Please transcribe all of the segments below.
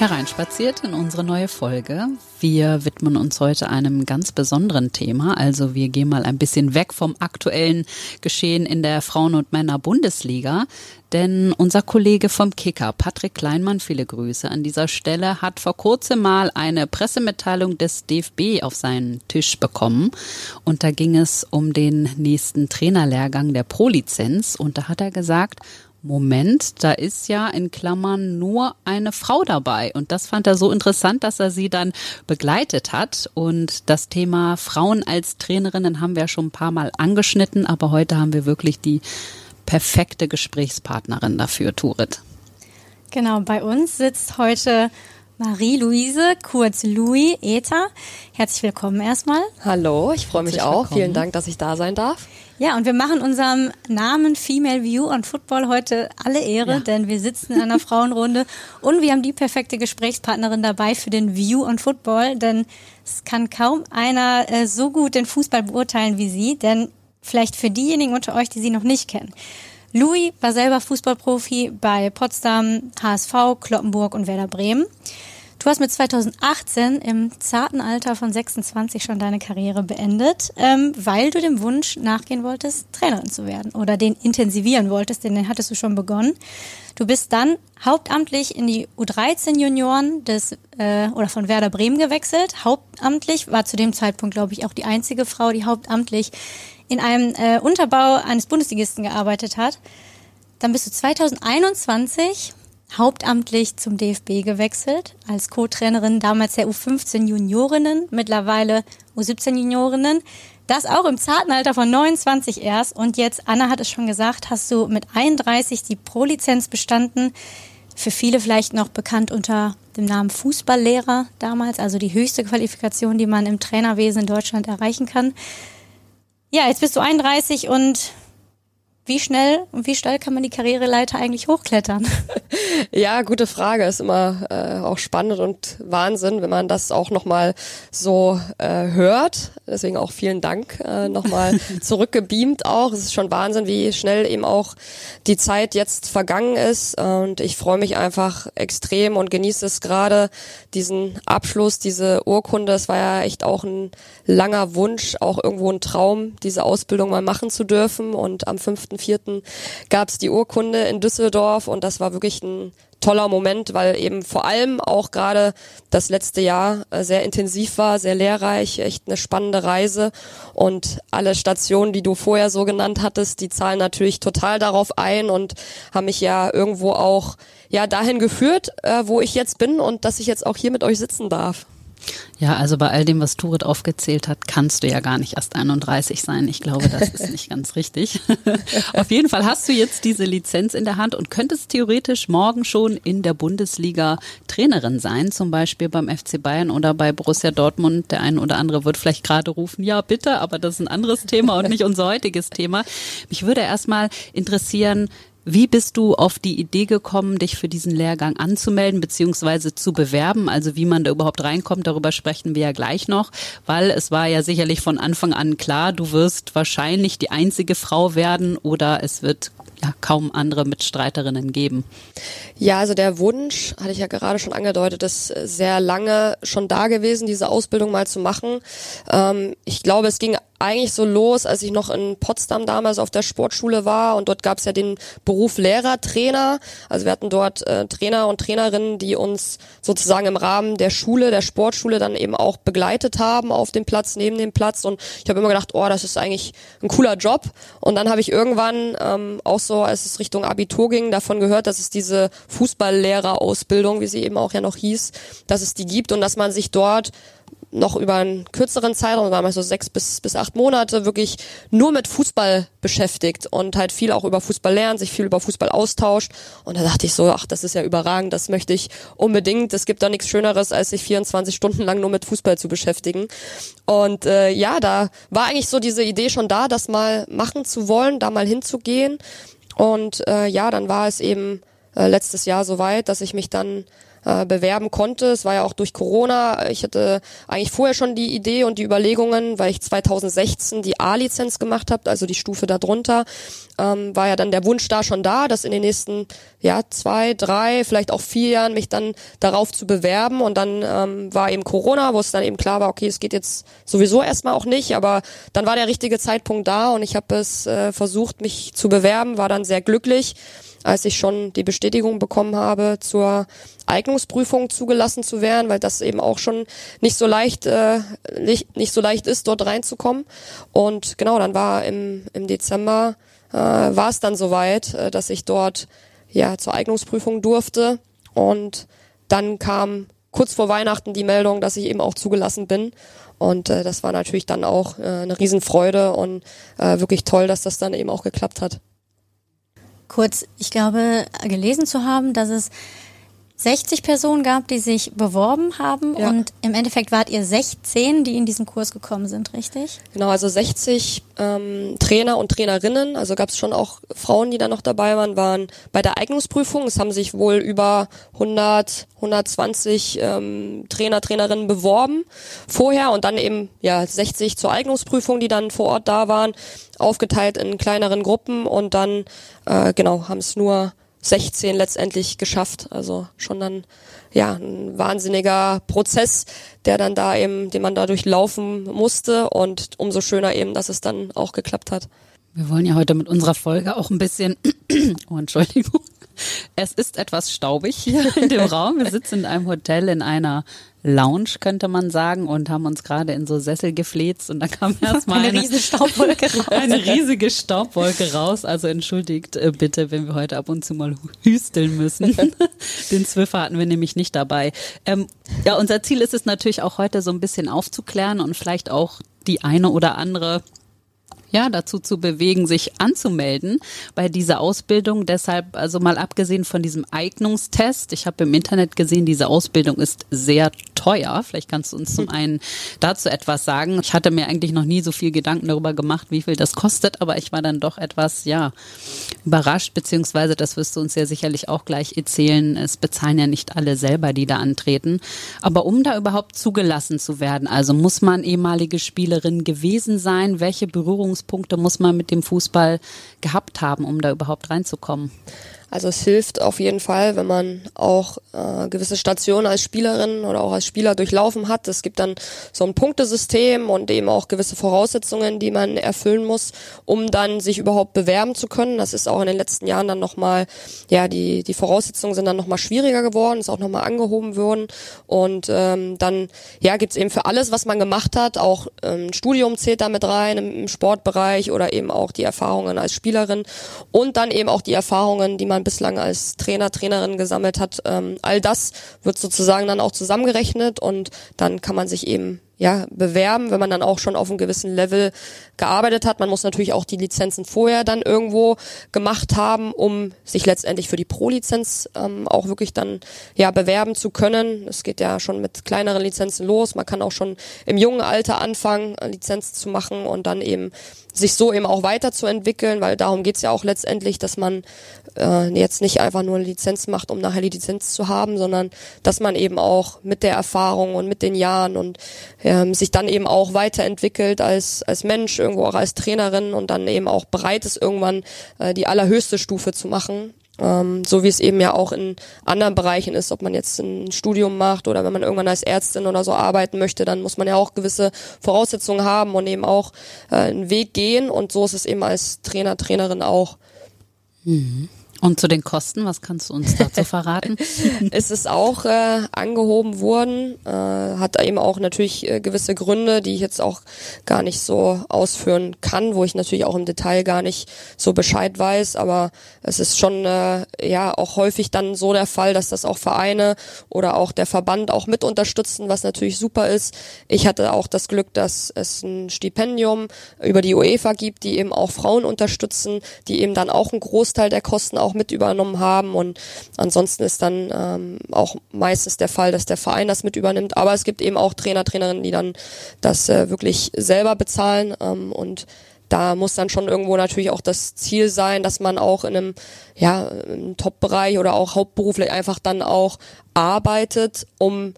hereinspaziert in unsere neue Folge. Wir widmen uns heute einem ganz besonderen Thema. Also wir gehen mal ein bisschen weg vom aktuellen Geschehen in der Frauen- und Männer-Bundesliga. Denn unser Kollege vom Kicker, Patrick Kleinmann, viele Grüße an dieser Stelle, hat vor kurzem mal eine Pressemitteilung des DFB auf seinen Tisch bekommen. Und da ging es um den nächsten Trainerlehrgang der Pro-Lizenz. Und da hat er gesagt, Moment, da ist ja in Klammern nur eine Frau dabei. Und das fand er so interessant, dass er sie dann begleitet hat. Und das Thema Frauen als Trainerinnen haben wir schon ein paar Mal angeschnitten, aber heute haben wir wirklich die perfekte Gesprächspartnerin dafür, Turit. Genau, bei uns sitzt heute Marie-Louise, kurz Louis Ether. Herzlich willkommen erstmal. Hallo, ich freue mich auch. Vielen Dank, dass ich da sein darf. Ja, und wir machen unserem Namen Female View on Football heute alle Ehre, ja. denn wir sitzen in einer Frauenrunde und wir haben die perfekte Gesprächspartnerin dabei für den View on Football, denn es kann kaum einer äh, so gut den Fußball beurteilen wie sie, denn vielleicht für diejenigen unter euch, die sie noch nicht kennen. Louis war selber Fußballprofi bei Potsdam, HSV, Kloppenburg und Werder Bremen. Du hast mit 2018 im zarten Alter von 26 schon deine Karriere beendet, ähm, weil du dem Wunsch nachgehen wolltest, Trainerin zu werden oder den intensivieren wolltest, denn den hattest du schon begonnen. Du bist dann hauptamtlich in die U13 Junioren des äh, oder von Werder Bremen gewechselt. Hauptamtlich war zu dem Zeitpunkt, glaube ich, auch die einzige Frau, die hauptamtlich in einem äh, Unterbau eines Bundesligisten gearbeitet hat. Dann bist du 2021 hauptamtlich zum DFB gewechselt, als Co-Trainerin damals der U15 Juniorinnen, mittlerweile U17 Juniorinnen. Das auch im zarten Alter von 29 erst. Und jetzt, Anna hat es schon gesagt, hast du mit 31 die Pro-Lizenz bestanden. Für viele vielleicht noch bekannt unter dem Namen Fußballlehrer damals, also die höchste Qualifikation, die man im Trainerwesen in Deutschland erreichen kann. Ja, jetzt bist du 31 und wie schnell und wie schnell kann man die Karriereleiter eigentlich hochklettern? Ja, gute Frage. Ist immer äh, auch spannend und Wahnsinn, wenn man das auch nochmal so äh, hört. Deswegen auch vielen Dank äh, nochmal zurückgebeamt auch. Es ist schon Wahnsinn, wie schnell eben auch die Zeit jetzt vergangen ist. Und ich freue mich einfach extrem und genieße es gerade, diesen Abschluss, diese Urkunde. Es war ja echt auch ein langer Wunsch, auch irgendwo ein Traum, diese Ausbildung mal machen zu dürfen. Und am 5.4. gab es die Urkunde in Düsseldorf und das war wirklich ein toller Moment, weil eben vor allem auch gerade das letzte Jahr äh, sehr intensiv war, sehr lehrreich, echt eine spannende Reise und alle Stationen, die du vorher so genannt hattest, die zahlen natürlich total darauf ein und haben mich ja irgendwo auch ja dahin geführt, äh, wo ich jetzt bin und dass ich jetzt auch hier mit euch sitzen darf. Ja, also bei all dem, was Turit aufgezählt hat, kannst du ja gar nicht erst 31 sein. Ich glaube, das ist nicht ganz richtig. Auf jeden Fall hast du jetzt diese Lizenz in der Hand und könntest theoretisch morgen schon in der Bundesliga Trainerin sein, zum Beispiel beim FC Bayern oder bei Borussia Dortmund. Der eine oder andere wird vielleicht gerade rufen, ja bitte, aber das ist ein anderes Thema und nicht unser heutiges Thema. Mich würde erstmal interessieren, wie bist du auf die Idee gekommen, dich für diesen Lehrgang anzumelden bzw. zu bewerben? Also wie man da überhaupt reinkommt, darüber sprechen wir ja gleich noch, weil es war ja sicherlich von Anfang an klar, du wirst wahrscheinlich die einzige Frau werden oder es wird ja, kaum andere Mitstreiterinnen geben. Ja, also der Wunsch, hatte ich ja gerade schon angedeutet, ist sehr lange schon da gewesen, diese Ausbildung mal zu machen. Ähm, ich glaube, es ging eigentlich so los, als ich noch in Potsdam damals auf der Sportschule war und dort gab es ja den Beruf Lehrer-Trainer. Also wir hatten dort äh, Trainer und Trainerinnen, die uns sozusagen im Rahmen der Schule, der Sportschule dann eben auch begleitet haben auf dem Platz, neben dem Platz und ich habe immer gedacht, oh, das ist eigentlich ein cooler Job und dann habe ich irgendwann ähm, auch so, als es Richtung Abitur ging, davon gehört, dass es diese Fußballlehrerausbildung, wie sie eben auch ja noch hieß, dass es die gibt und dass man sich dort noch über einen kürzeren Zeitraum, damals so sechs bis, bis acht Monate, wirklich nur mit Fußball beschäftigt und halt viel auch über Fußball lernt, sich viel über Fußball austauscht. Und da dachte ich so, ach, das ist ja überragend, das möchte ich unbedingt. Es gibt da nichts Schöneres, als sich 24 Stunden lang nur mit Fußball zu beschäftigen. Und äh, ja, da war eigentlich so diese Idee schon da, das mal machen zu wollen, da mal hinzugehen. Und äh, ja, dann war es eben äh, letztes Jahr soweit, dass ich mich dann äh, bewerben konnte. Es war ja auch durch Corona. Ich hatte eigentlich vorher schon die Idee und die Überlegungen, weil ich 2016 die A-Lizenz gemacht habe, also die Stufe darunter, ähm, war ja dann der Wunsch da schon da, dass in den nächsten ja zwei, drei, vielleicht auch vier Jahren mich dann darauf zu bewerben. Und dann ähm, war eben Corona, wo es dann eben klar war, okay, es geht jetzt sowieso erstmal auch nicht, aber dann war der richtige Zeitpunkt da und ich habe es äh, versucht, mich zu bewerben, war dann sehr glücklich als ich schon die Bestätigung bekommen habe, zur Eignungsprüfung zugelassen zu werden, weil das eben auch schon nicht so leicht, äh, nicht, nicht so leicht ist, dort reinzukommen. Und genau, dann war im, im Dezember äh, war es dann soweit, äh, dass ich dort ja zur Eignungsprüfung durfte. Und dann kam kurz vor Weihnachten die Meldung, dass ich eben auch zugelassen bin. Und äh, das war natürlich dann auch äh, eine Riesenfreude und äh, wirklich toll, dass das dann eben auch geklappt hat kurz, ich glaube, gelesen zu haben, dass es 60 Personen gab, die sich beworben haben ja. und im Endeffekt wart ihr 16, die in diesen Kurs gekommen sind, richtig? Genau, also 60 ähm, Trainer und Trainerinnen, also gab es schon auch Frauen, die da noch dabei waren, waren bei der Eignungsprüfung. Es haben sich wohl über 100, 120 ähm, Trainer, Trainerinnen beworben vorher und dann eben ja 60 zur Eignungsprüfung, die dann vor Ort da waren, aufgeteilt in kleineren Gruppen und dann äh, genau haben es nur 16 letztendlich geschafft. Also schon dann ja ein wahnsinniger Prozess, der dann da eben, den man da durchlaufen musste und umso schöner eben, dass es dann auch geklappt hat. Wir wollen ja heute mit unserer Folge auch ein bisschen, oh Entschuldigung, es ist etwas staubig hier in dem Raum. Wir sitzen in einem Hotel in einer Lounge, könnte man sagen, und haben uns gerade in so Sessel gefläzt und dann kam erstmal eine, eine riesige Staubwolke raus. Eine riesige Staubwolke raus. Also entschuldigt äh, bitte, wenn wir heute ab und zu mal hüsteln müssen. Den Zwiffer hatten wir nämlich nicht dabei. Ähm, ja, unser Ziel ist es natürlich auch heute so ein bisschen aufzuklären und vielleicht auch die eine oder andere ja, dazu zu bewegen, sich anzumelden bei dieser Ausbildung. Deshalb, also mal abgesehen von diesem Eignungstest, ich habe im Internet gesehen, diese Ausbildung ist sehr teuer. Vielleicht kannst du uns zum einen dazu etwas sagen. Ich hatte mir eigentlich noch nie so viel Gedanken darüber gemacht, wie viel das kostet, aber ich war dann doch etwas, ja, überrascht, beziehungsweise das wirst du uns ja sicherlich auch gleich erzählen. Es bezahlen ja nicht alle selber, die da antreten. Aber um da überhaupt zugelassen zu werden, also muss man ehemalige Spielerin gewesen sein? Welche Berührungspunkte muss man mit dem Fußball gehabt haben, um da überhaupt reinzukommen? Also es hilft auf jeden Fall, wenn man auch äh, gewisse Stationen als Spielerin oder auch als Spieler durchlaufen hat. Es gibt dann so ein Punktesystem und eben auch gewisse Voraussetzungen, die man erfüllen muss, um dann sich überhaupt bewerben zu können. Das ist auch in den letzten Jahren dann nochmal, ja, die, die Voraussetzungen sind dann nochmal schwieriger geworden, ist auch nochmal angehoben worden. Und ähm, dann, ja, gibt's eben für alles, was man gemacht hat, auch ähm, Studium zählt damit rein im, im Sportbereich oder eben auch die Erfahrungen als Spielerin und dann eben auch die Erfahrungen, die man man bislang als Trainer, Trainerin gesammelt hat. Ähm, all das wird sozusagen dann auch zusammengerechnet und dann kann man sich eben ja, bewerben, wenn man dann auch schon auf einem gewissen Level gearbeitet hat. Man muss natürlich auch die Lizenzen vorher dann irgendwo gemacht haben, um sich letztendlich für die Pro-Lizenz ähm, auch wirklich dann ja bewerben zu können. Es geht ja schon mit kleineren Lizenzen los. Man kann auch schon im jungen Alter anfangen, Lizenzen zu machen und dann eben sich so eben auch weiterzuentwickeln, weil darum geht's ja auch letztendlich, dass man äh, jetzt nicht einfach nur eine Lizenz macht, um nachher die Lizenz zu haben, sondern dass man eben auch mit der Erfahrung und mit den Jahren und ähm, sich dann eben auch weiterentwickelt als, als Mensch, irgendwo auch als Trainerin und dann eben auch bereit ist, irgendwann äh, die allerhöchste Stufe zu machen. Ähm, so wie es eben ja auch in anderen Bereichen ist, ob man jetzt ein Studium macht oder wenn man irgendwann als Ärztin oder so arbeiten möchte, dann muss man ja auch gewisse Voraussetzungen haben und eben auch äh, einen Weg gehen und so ist es eben als Trainer, Trainerin auch. Mhm. Und zu den Kosten, was kannst du uns dazu verraten? es ist auch äh, angehoben worden, äh, hat eben auch natürlich äh, gewisse Gründe, die ich jetzt auch gar nicht so ausführen kann, wo ich natürlich auch im Detail gar nicht so Bescheid weiß, aber es ist schon äh, ja auch häufig dann so der Fall, dass das auch Vereine oder auch der Verband auch mit unterstützen, was natürlich super ist. Ich hatte auch das Glück, dass es ein Stipendium über die UEFA gibt, die eben auch Frauen unterstützen, die eben dann auch einen Großteil der Kosten auch auch mit übernommen haben. Und ansonsten ist dann ähm, auch meistens der Fall, dass der Verein das mit übernimmt. Aber es gibt eben auch Trainer, Trainerinnen, die dann das äh, wirklich selber bezahlen. Ähm, und da muss dann schon irgendwo natürlich auch das Ziel sein, dass man auch in einem, ja, Top-Bereich oder auch hauptberuflich einfach dann auch arbeitet, um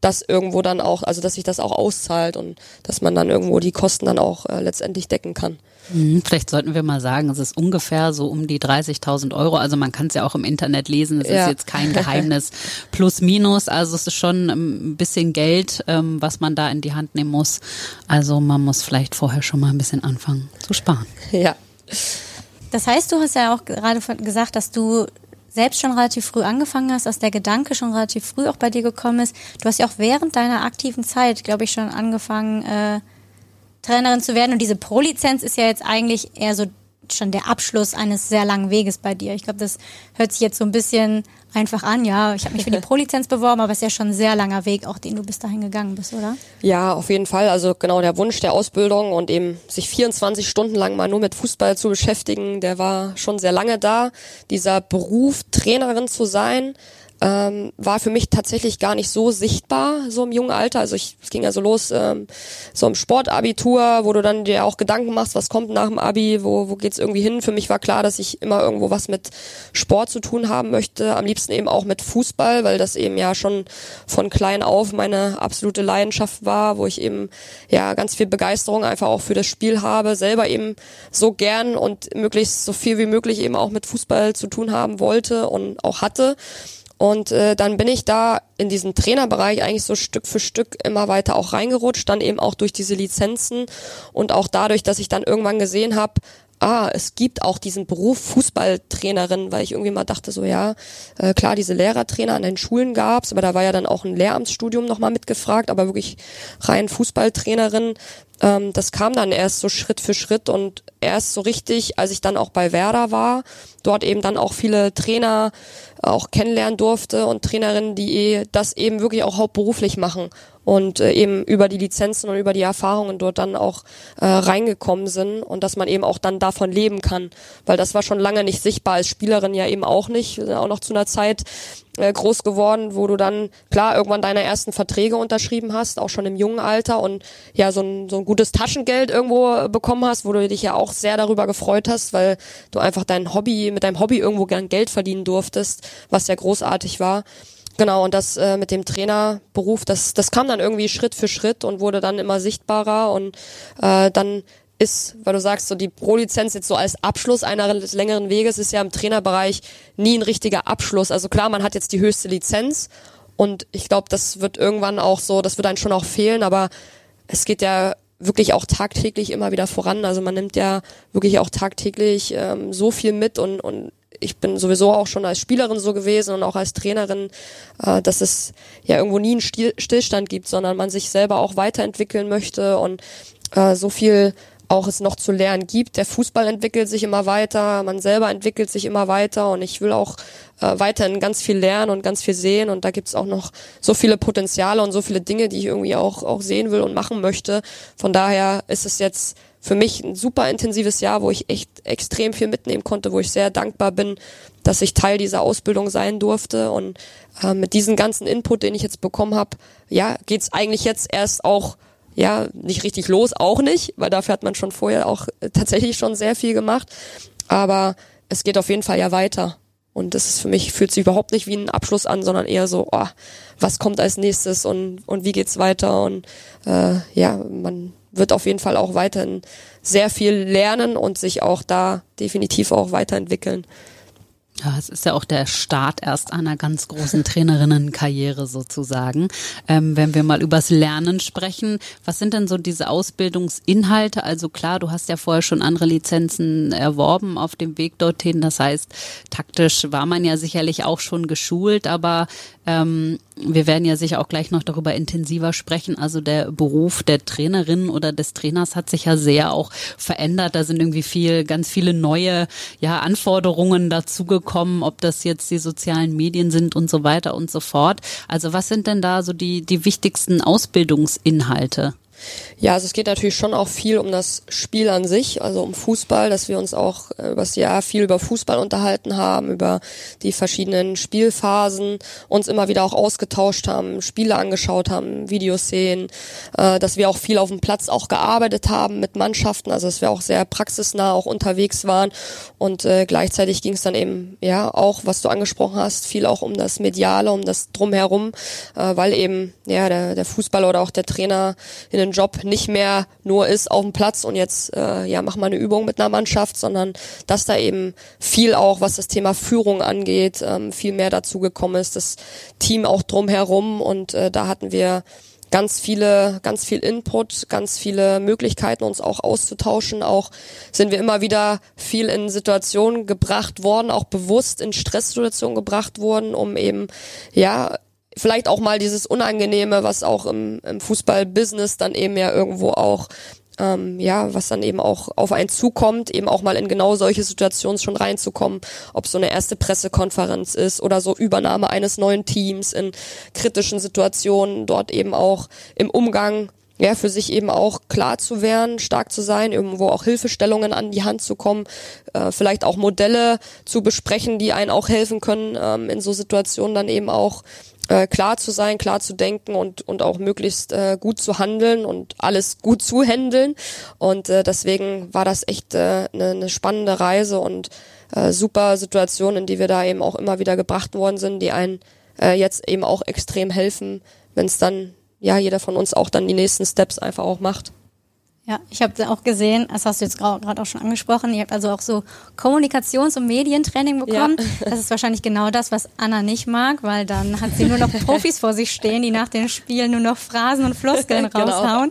das irgendwo dann auch, also dass sich das auch auszahlt und dass man dann irgendwo die Kosten dann auch äh, letztendlich decken kann. Mhm, vielleicht sollten wir mal sagen, es ist ungefähr so um die 30.000 Euro. Also man kann es ja auch im Internet lesen. Es ja. ist jetzt kein Geheimnis. Plus, minus. Also es ist schon ein bisschen Geld, ähm, was man da in die Hand nehmen muss. Also man muss vielleicht vorher schon mal ein bisschen anfangen zu sparen. Ja. Das heißt, du hast ja auch gerade gesagt, dass du selbst schon relativ früh angefangen hast, dass der Gedanke schon relativ früh auch bei dir gekommen ist. Du hast ja auch während deiner aktiven Zeit, glaube ich, schon angefangen, äh, Trainerin zu werden. Und diese Pro-Lizenz ist ja jetzt eigentlich eher so schon der Abschluss eines sehr langen Weges bei dir. Ich glaube, das hört sich jetzt so ein bisschen einfach an. Ja, ich habe mich für die Pro-Lizenz beworben, aber es ist ja schon ein sehr langer Weg, auch den du bis dahin gegangen bist, oder? Ja, auf jeden Fall. Also genau der Wunsch der Ausbildung und eben sich 24 Stunden lang mal nur mit Fußball zu beschäftigen, der war schon sehr lange da. Dieser Beruf, Trainerin zu sein, ähm, war für mich tatsächlich gar nicht so sichtbar, so im jungen Alter. Also ich, es ging ja so los, ähm, so im Sportabitur, wo du dann dir auch Gedanken machst, was kommt nach dem Abi, wo, wo geht's irgendwie hin. Für mich war klar, dass ich immer irgendwo was mit Sport zu tun haben möchte, am liebsten eben auch mit Fußball, weil das eben ja schon von klein auf meine absolute Leidenschaft war, wo ich eben ja ganz viel Begeisterung einfach auch für das Spiel habe, selber eben so gern und möglichst so viel wie möglich eben auch mit Fußball zu tun haben wollte und auch hatte. Und äh, dann bin ich da in diesen Trainerbereich eigentlich so Stück für Stück immer weiter auch reingerutscht, dann eben auch durch diese Lizenzen und auch dadurch, dass ich dann irgendwann gesehen habe, ah, es gibt auch diesen Beruf Fußballtrainerin, weil ich irgendwie mal dachte, so ja, äh, klar, diese Lehrertrainer an den Schulen gab's, aber da war ja dann auch ein Lehramtsstudium nochmal mitgefragt, aber wirklich rein Fußballtrainerin, ähm, das kam dann erst so Schritt für Schritt und erst so richtig, als ich dann auch bei Werder war, dort eben dann auch viele Trainer auch kennenlernen durfte und Trainerinnen, die das eben wirklich auch hauptberuflich machen und äh, eben über die Lizenzen und über die Erfahrungen dort dann auch äh, reingekommen sind und dass man eben auch dann davon leben kann, weil das war schon lange nicht sichtbar als Spielerin ja eben auch nicht, auch noch zu einer Zeit äh, groß geworden, wo du dann klar irgendwann deine ersten Verträge unterschrieben hast, auch schon im jungen Alter und ja so ein, so ein gutes Taschengeld irgendwo bekommen hast, wo du dich ja auch sehr darüber gefreut hast, weil du einfach dein Hobby mit deinem Hobby irgendwo gern Geld verdienen durftest, was sehr großartig war. Genau, und das äh, mit dem Trainerberuf, das, das kam dann irgendwie Schritt für Schritt und wurde dann immer sichtbarer und äh, dann ist, weil du sagst, so die Pro-Lizenz jetzt so als Abschluss eines längeren Weges ist ja im Trainerbereich nie ein richtiger Abschluss. Also klar, man hat jetzt die höchste Lizenz und ich glaube, das wird irgendwann auch so, das wird einem schon auch fehlen, aber es geht ja wirklich auch tagtäglich immer wieder voran. Also man nimmt ja wirklich auch tagtäglich ähm, so viel mit und, und ich bin sowieso auch schon als Spielerin so gewesen und auch als Trainerin, äh, dass es ja irgendwo nie einen Stil Stillstand gibt, sondern man sich selber auch weiterentwickeln möchte und äh, so viel auch es noch zu lernen gibt. Der Fußball entwickelt sich immer weiter, man selber entwickelt sich immer weiter und ich will auch äh, weiterhin ganz viel lernen und ganz viel sehen und da gibt's auch noch so viele Potenziale und so viele Dinge, die ich irgendwie auch, auch sehen will und machen möchte. Von daher ist es jetzt für mich ein super intensives Jahr, wo ich echt extrem viel mitnehmen konnte, wo ich sehr dankbar bin, dass ich Teil dieser Ausbildung sein durfte und äh, mit diesem ganzen Input, den ich jetzt bekommen habe, ja, geht's eigentlich jetzt erst auch ja, nicht richtig los, auch nicht, weil dafür hat man schon vorher auch äh, tatsächlich schon sehr viel gemacht. Aber es geht auf jeden Fall ja weiter. Und das ist für mich, fühlt sich überhaupt nicht wie ein Abschluss an, sondern eher so, oh, was kommt als nächstes und, und wie geht's weiter? Und äh, ja, man wird auf jeden Fall auch weiterhin sehr viel lernen und sich auch da definitiv auch weiterentwickeln. Ja, es ist ja auch der Start erst einer ganz großen Trainerinnenkarriere sozusagen. Ähm, wenn wir mal übers Lernen sprechen, was sind denn so diese Ausbildungsinhalte? Also klar, du hast ja vorher schon andere Lizenzen erworben auf dem Weg dorthin. Das heißt, taktisch war man ja sicherlich auch schon geschult, aber ähm, wir werden ja sicher auch gleich noch darüber intensiver sprechen. Also der Beruf der Trainerin oder des Trainers hat sich ja sehr auch verändert. Da sind irgendwie viel, ganz viele neue ja, Anforderungen dazugekommen, ob das jetzt die sozialen Medien sind und so weiter und so fort. Also was sind denn da so die, die wichtigsten Ausbildungsinhalte? Ja, also es geht natürlich schon auch viel um das Spiel an sich, also um Fußball, dass wir uns auch äh, über das Jahr viel über Fußball unterhalten haben, über die verschiedenen Spielphasen, uns immer wieder auch ausgetauscht haben, Spiele angeschaut haben, Videos sehen, äh, dass wir auch viel auf dem Platz auch gearbeitet haben mit Mannschaften, also dass wir auch sehr praxisnah auch unterwegs waren. Und äh, gleichzeitig ging es dann eben, ja, auch, was du angesprochen hast, viel auch um das Mediale, um das Drumherum, äh, weil eben, ja, der, der Fußballer oder auch der Trainer in den Job nicht mehr nur ist auf dem Platz und jetzt äh, ja mach mal eine Übung mit einer Mannschaft, sondern dass da eben viel auch, was das Thema Führung angeht, ähm, viel mehr dazu gekommen ist, das Team auch drumherum und äh, da hatten wir ganz viele, ganz viel Input, ganz viele Möglichkeiten, uns auch auszutauschen. Auch sind wir immer wieder viel in Situationen gebracht worden, auch bewusst in Stresssituationen gebracht worden, um eben, ja, vielleicht auch mal dieses Unangenehme, was auch im, im Fußballbusiness dann eben ja irgendwo auch ähm, ja, was dann eben auch auf einen zukommt, eben auch mal in genau solche Situationen schon reinzukommen, ob so eine erste Pressekonferenz ist oder so Übernahme eines neuen Teams in kritischen Situationen, dort eben auch im Umgang ja, für sich eben auch klar zu werden, stark zu sein, irgendwo auch Hilfestellungen an die Hand zu kommen, äh, vielleicht auch Modelle zu besprechen, die einen auch helfen können, ähm, in so Situationen dann eben auch äh, klar zu sein, klar zu denken und, und auch möglichst äh, gut zu handeln und alles gut zu handeln. Und äh, deswegen war das echt eine äh, ne, ne spannende Reise und äh, super Situation, in die wir da eben auch immer wieder gebracht worden sind, die einen äh, jetzt eben auch extrem helfen, wenn es dann, ja, jeder von uns auch dann die nächsten Steps einfach auch macht. Ja, ich habe auch gesehen, das hast du jetzt gerade auch schon angesprochen, ihr habt also auch so Kommunikations- und Medientraining bekommen. Ja. Das ist wahrscheinlich genau das, was Anna nicht mag, weil dann hat sie nur noch Profis vor sich stehen, die nach den Spielen nur noch Phrasen und Floskeln genau. raushauen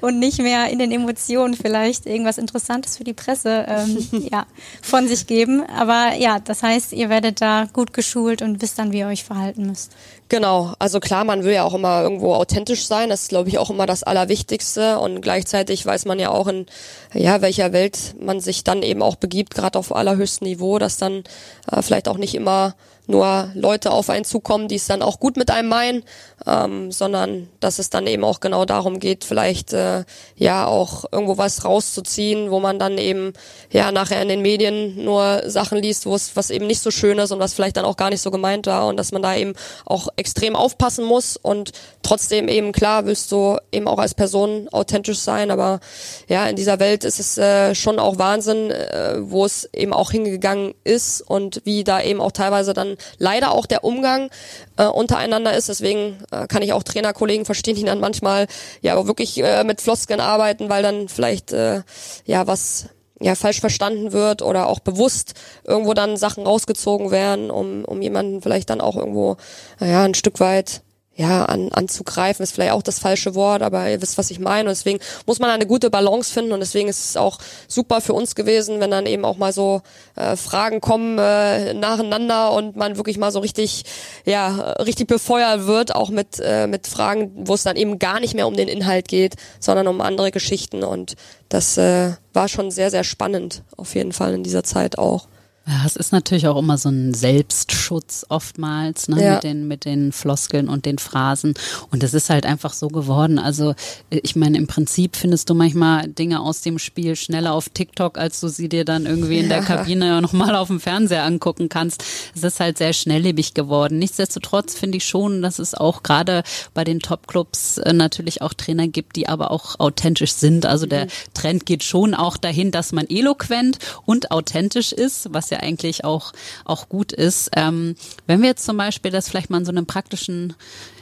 und nicht mehr in den Emotionen vielleicht irgendwas Interessantes für die Presse ähm, ja, von sich geben. Aber ja, das heißt, ihr werdet da gut geschult und wisst dann, wie ihr euch verhalten müsst. Genau, also klar, man will ja auch immer irgendwo authentisch sein, das ist glaube ich auch immer das Allerwichtigste. Und gleichzeitig weiß man ja auch in ja, welcher Welt man sich dann eben auch begibt, gerade auf allerhöchstem Niveau, dass dann äh, vielleicht auch nicht immer nur Leute auf einen zukommen, die es dann auch gut mit einem meinen, ähm, sondern dass es dann eben auch genau darum geht, vielleicht äh, ja auch irgendwo was rauszuziehen, wo man dann eben ja nachher in den Medien nur Sachen liest, wo es was eben nicht so schön ist und was vielleicht dann auch gar nicht so gemeint war und dass man da eben auch extrem aufpassen muss und trotzdem eben klar willst du eben auch als Person authentisch sein, aber ja in dieser Welt ist es äh, schon auch Wahnsinn, äh, wo es eben auch hingegangen ist und wie da eben auch teilweise dann leider auch der Umgang äh, untereinander ist. Deswegen äh, kann ich auch Trainerkollegen verstehen, die dann manchmal ja wirklich äh, mit Floskeln arbeiten, weil dann vielleicht äh, ja was ja falsch verstanden wird oder auch bewusst irgendwo dann Sachen rausgezogen werden, um, um jemanden vielleicht dann auch irgendwo ja ein Stück weit ja, an, anzugreifen, ist vielleicht auch das falsche Wort, aber ihr wisst, was ich meine. Und deswegen muss man eine gute Balance finden und deswegen ist es auch super für uns gewesen, wenn dann eben auch mal so äh, Fragen kommen äh, nacheinander und man wirklich mal so richtig, ja, richtig befeuert wird, auch mit, äh, mit Fragen, wo es dann eben gar nicht mehr um den Inhalt geht, sondern um andere Geschichten. Und das äh, war schon sehr, sehr spannend, auf jeden Fall in dieser Zeit auch. Ja, es ist natürlich auch immer so ein Selbstschutz oftmals, ne, ja. mit den, mit den Floskeln und den Phrasen. Und es ist halt einfach so geworden. Also, ich meine, im Prinzip findest du manchmal Dinge aus dem Spiel schneller auf TikTok, als du sie dir dann irgendwie in der Kabine nochmal auf dem Fernseher angucken kannst. Es ist halt sehr schnelllebig geworden. Nichtsdestotrotz finde ich schon, dass es auch gerade bei den Topclubs äh, natürlich auch Trainer gibt, die aber auch authentisch sind. Also der mhm. Trend geht schon auch dahin, dass man eloquent und authentisch ist, was ja ja eigentlich auch, auch gut ist. Ähm, wenn wir jetzt zum Beispiel das vielleicht mal in so einem praktischen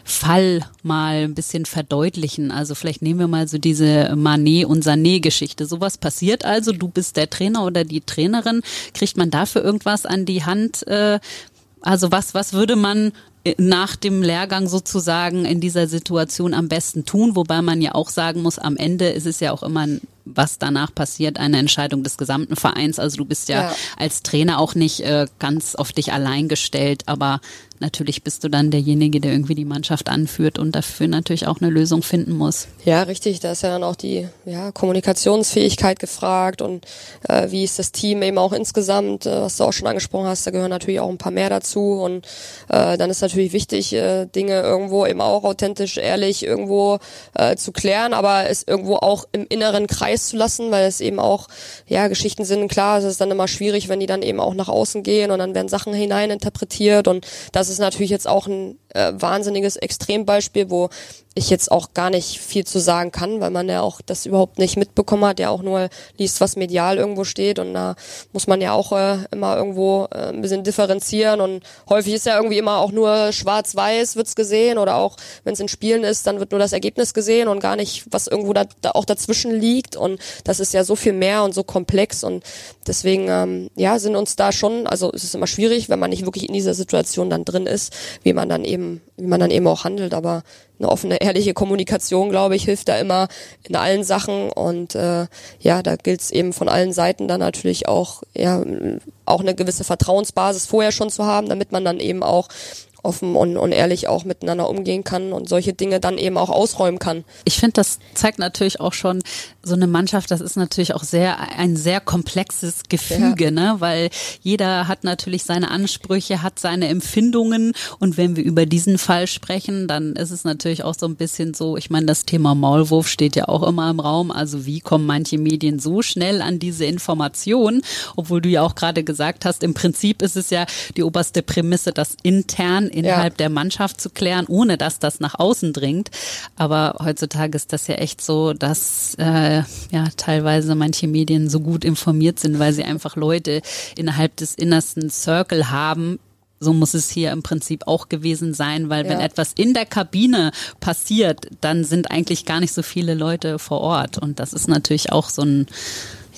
Fall mal ein bisschen verdeutlichen. Also vielleicht nehmen wir mal so diese Manet- und Sané-Geschichte. Sowas passiert also, du bist der Trainer oder die Trainerin. Kriegt man dafür irgendwas an die Hand? Äh, also was, was würde man nach dem Lehrgang sozusagen in dieser Situation am besten tun, wobei man ja auch sagen muss, am Ende ist es ja auch immer ein was danach passiert, eine Entscheidung des gesamten Vereins. Also du bist ja, ja. als Trainer auch nicht äh, ganz auf dich allein gestellt, aber natürlich bist du dann derjenige, der irgendwie die Mannschaft anführt und dafür natürlich auch eine Lösung finden muss. Ja, richtig. Da ist ja dann auch die ja, Kommunikationsfähigkeit gefragt und äh, wie ist das Team eben auch insgesamt, äh, was du auch schon angesprochen hast, da gehören natürlich auch ein paar mehr dazu und äh, dann ist natürlich wichtig, äh, Dinge irgendwo eben auch authentisch, ehrlich irgendwo äh, zu klären, aber es irgendwo auch im inneren Kreis zu lassen, weil es eben auch, ja, Geschichten sind, klar, es ist dann immer schwierig, wenn die dann eben auch nach außen gehen und dann werden Sachen hineininterpretiert. Und das ist natürlich jetzt auch ein äh, wahnsinniges Extrembeispiel, wo ich jetzt auch gar nicht viel zu sagen kann, weil man ja auch das überhaupt nicht mitbekommen hat, ja auch nur liest, was medial irgendwo steht und da muss man ja auch äh, immer irgendwo äh, ein bisschen differenzieren und häufig ist ja irgendwie immer auch nur schwarz-weiß wird's gesehen oder auch wenn es in Spielen ist, dann wird nur das Ergebnis gesehen und gar nicht, was irgendwo da, da auch dazwischen liegt und das ist ja so viel mehr und so komplex und deswegen ähm, ja sind uns da schon, also es ist immer schwierig, wenn man nicht wirklich in dieser Situation dann drin ist, wie man dann eben, wie man dann eben auch handelt, aber eine offene, ehrliche Kommunikation, glaube ich, hilft da immer in allen Sachen und äh, ja, da gilt es eben von allen Seiten dann natürlich auch, ja, auch eine gewisse Vertrauensbasis vorher schon zu haben, damit man dann eben auch offen und, und ehrlich auch miteinander umgehen kann und solche Dinge dann eben auch ausräumen kann. Ich finde, das zeigt natürlich auch schon so eine Mannschaft, das ist natürlich auch sehr ein sehr komplexes Gefüge, ja. ne? Weil jeder hat natürlich seine Ansprüche, hat seine Empfindungen und wenn wir über diesen Fall sprechen, dann ist es natürlich auch so ein bisschen so, ich meine, das Thema Maulwurf steht ja auch immer im Raum, also wie kommen manche Medien so schnell an diese Informationen, obwohl du ja auch gerade gesagt hast, im Prinzip ist es ja die oberste Prämisse, dass intern innerhalb ja. der Mannschaft zu klären, ohne dass das nach außen dringt. Aber heutzutage ist das ja echt so, dass äh, ja teilweise manche Medien so gut informiert sind, weil sie einfach Leute innerhalb des innersten Circle haben, so muss es hier im Prinzip auch gewesen sein, weil wenn etwas in der Kabine passiert, dann sind eigentlich gar nicht so viele Leute vor Ort. Und das ist natürlich auch so ein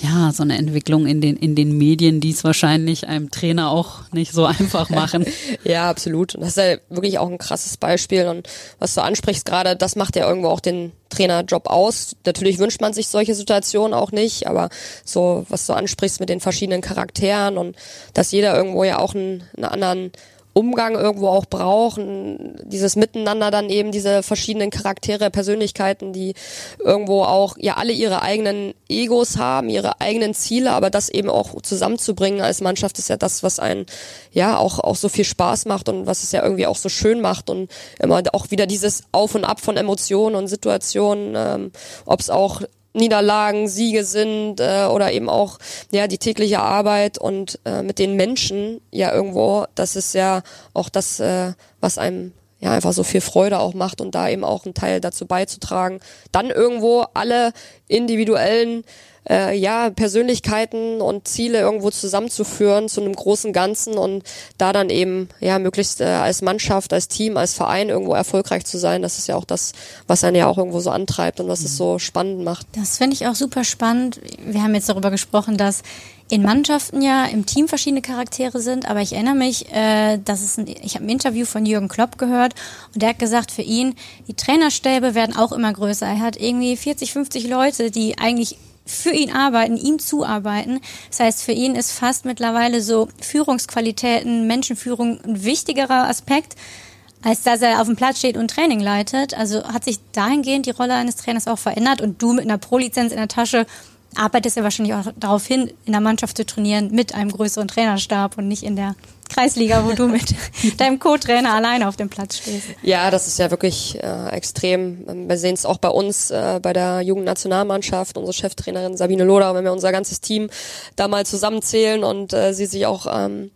ja, so eine Entwicklung in den, in den Medien, die es wahrscheinlich einem Trainer auch nicht so einfach machen. ja, absolut. Und das ist ja wirklich auch ein krasses Beispiel. Und was du ansprichst gerade, das macht ja irgendwo auch den Trainerjob aus. Natürlich wünscht man sich solche Situationen auch nicht, aber so, was du ansprichst mit den verschiedenen Charakteren und dass jeder irgendwo ja auch einen, einen anderen Umgang irgendwo auch brauchen, dieses Miteinander dann eben diese verschiedenen Charaktere, Persönlichkeiten, die irgendwo auch ja alle ihre eigenen Egos haben, ihre eigenen Ziele, aber das eben auch zusammenzubringen als Mannschaft ist ja das, was einen ja auch auch so viel Spaß macht und was es ja irgendwie auch so schön macht und immer auch wieder dieses Auf und Ab von Emotionen und Situationen, ähm, ob es auch Niederlagen, Siege sind äh, oder eben auch ja die tägliche Arbeit und äh, mit den Menschen ja irgendwo, das ist ja auch das, äh, was einem ja einfach so viel Freude auch macht und da eben auch einen Teil dazu beizutragen, dann irgendwo alle individuellen äh, ja, Persönlichkeiten und Ziele irgendwo zusammenzuführen zu einem großen Ganzen und da dann eben ja möglichst äh, als Mannschaft, als Team, als Verein irgendwo erfolgreich zu sein. Das ist ja auch das, was einen ja auch irgendwo so antreibt und was mhm. es so spannend macht. Das finde ich auch super spannend. Wir haben jetzt darüber gesprochen, dass in Mannschaften ja im Team verschiedene Charaktere sind, aber ich erinnere mich, äh, dass es ein, ich habe ein Interview von Jürgen Klopp gehört und der hat gesagt, für ihn die Trainerstäbe werden auch immer größer. Er hat irgendwie 40, 50 Leute, die eigentlich für ihn arbeiten, ihm zuarbeiten. Das heißt, für ihn ist fast mittlerweile so Führungsqualitäten, Menschenführung ein wichtigerer Aspekt, als dass er auf dem Platz steht und Training leitet. Also hat sich dahingehend die Rolle eines Trainers auch verändert und du mit einer Pro-Lizenz in der Tasche arbeitest ja wahrscheinlich auch darauf hin, in der Mannschaft zu trainieren mit einem größeren Trainerstab und nicht in der Kreisliga, wo du mit deinem Co-Trainer alleine auf dem Platz stehst. Ja, das ist ja wirklich äh, extrem. Wir sehen es auch bei uns, äh, bei der Jugendnationalmannschaft, unsere Cheftrainerin Sabine Loder, wenn wir unser ganzes Team da mal zusammenzählen und äh, sie sich auch ähm,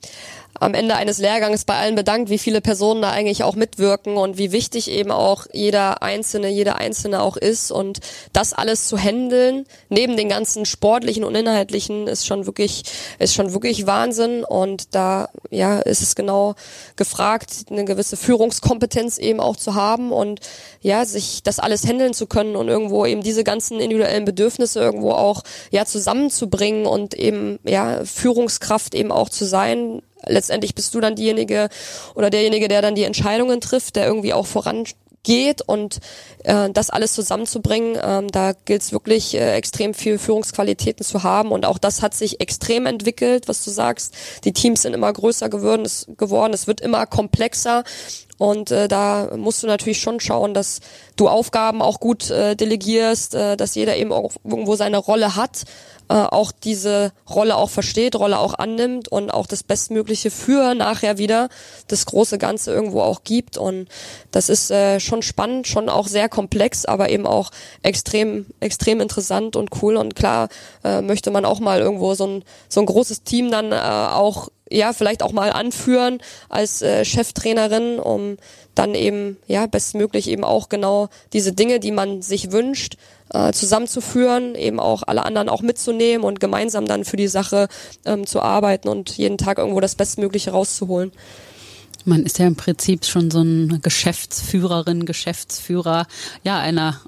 am Ende eines Lehrgangs bei allen bedankt, wie viele Personen da eigentlich auch mitwirken und wie wichtig eben auch jeder Einzelne, jede Einzelne auch ist. Und das alles zu handeln, neben den ganzen sportlichen und inhaltlichen, ist schon wirklich, ist schon wirklich Wahnsinn. Und da, ja, ist es genau gefragt, eine gewisse Führungskompetenz eben auch zu haben und ja, sich das alles handeln zu können und irgendwo eben diese ganzen individuellen Bedürfnisse irgendwo auch, ja, zusammenzubringen und eben, ja, Führungskraft eben auch zu sein, letztendlich bist du dann diejenige oder derjenige, der dann die Entscheidungen trifft, der irgendwie auch voran geht und äh, das alles zusammenzubringen, ähm, da gilt es wirklich äh, extrem viel Führungsqualitäten zu haben und auch das hat sich extrem entwickelt, was du sagst. Die Teams sind immer größer geworden, es, geworden, es wird immer komplexer und äh, da musst du natürlich schon schauen, dass du Aufgaben auch gut äh, delegierst, äh, dass jeder eben auch irgendwo seine Rolle hat, äh, auch diese Rolle auch versteht, Rolle auch annimmt und auch das Bestmögliche für nachher wieder das große Ganze irgendwo auch gibt. Und das ist äh, schon spannend, schon auch sehr komplex, aber eben auch extrem, extrem interessant und cool. Und klar äh, möchte man auch mal irgendwo so ein, so ein großes Team dann äh, auch ja, vielleicht auch mal anführen als äh, Cheftrainerin, um dann eben, ja, bestmöglich eben auch genau diese Dinge, die man sich wünscht, äh, zusammenzuführen, eben auch alle anderen auch mitzunehmen und gemeinsam dann für die Sache ähm, zu arbeiten und jeden Tag irgendwo das Bestmögliche rauszuholen. Man ist ja im Prinzip schon so ein Geschäftsführerin, Geschäftsführer, ja, einer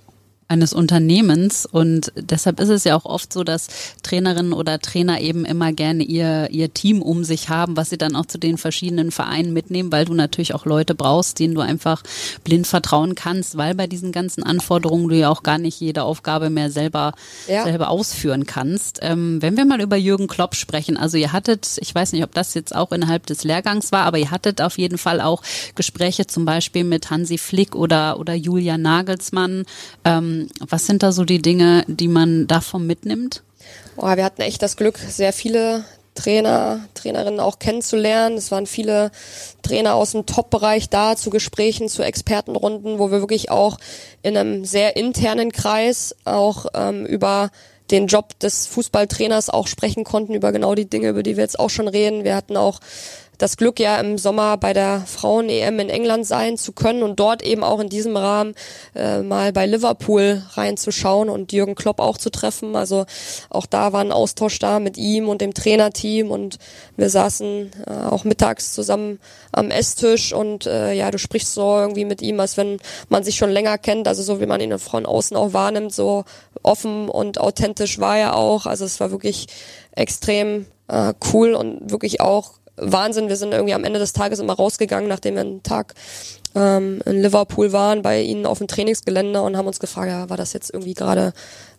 eines Unternehmens und deshalb ist es ja auch oft so, dass Trainerinnen oder Trainer eben immer gerne ihr, ihr Team um sich haben, was sie dann auch zu den verschiedenen Vereinen mitnehmen, weil du natürlich auch Leute brauchst, denen du einfach blind vertrauen kannst, weil bei diesen ganzen Anforderungen du ja auch gar nicht jede Aufgabe mehr selber, ja. selber ausführen kannst. Ähm, wenn wir mal über Jürgen Klopp sprechen, also ihr hattet, ich weiß nicht, ob das jetzt auch innerhalb des Lehrgangs war, aber ihr hattet auf jeden Fall auch Gespräche zum Beispiel mit Hansi Flick oder, oder Julia Nagelsmann. Ähm, was sind da so die Dinge, die man davon mitnimmt? Oh, wir hatten echt das Glück, sehr viele Trainer, Trainerinnen auch kennenzulernen. Es waren viele Trainer aus dem Top-Bereich da zu Gesprächen, zu Expertenrunden, wo wir wirklich auch in einem sehr internen Kreis auch ähm, über den Job des Fußballtrainers auch sprechen konnten, über genau die Dinge, über die wir jetzt auch schon reden. Wir hatten auch das Glück, ja im Sommer bei der Frauen-EM in England sein zu können und dort eben auch in diesem Rahmen äh, mal bei Liverpool reinzuschauen und Jürgen Klopp auch zu treffen. Also auch da war ein Austausch da mit ihm und dem Trainerteam und wir saßen äh, auch mittags zusammen am Esstisch und äh, ja, du sprichst so irgendwie mit ihm, als wenn man sich schon länger kennt, also so wie man ihn von außen auch wahrnimmt, so offen und authentisch war er auch. Also es war wirklich extrem äh, cool und wirklich auch Wahnsinn. Wir sind irgendwie am Ende des Tages immer rausgegangen, nachdem wir einen Tag ähm, in Liverpool waren, bei ihnen auf dem Trainingsgelände und haben uns gefragt, ja, war das jetzt irgendwie gerade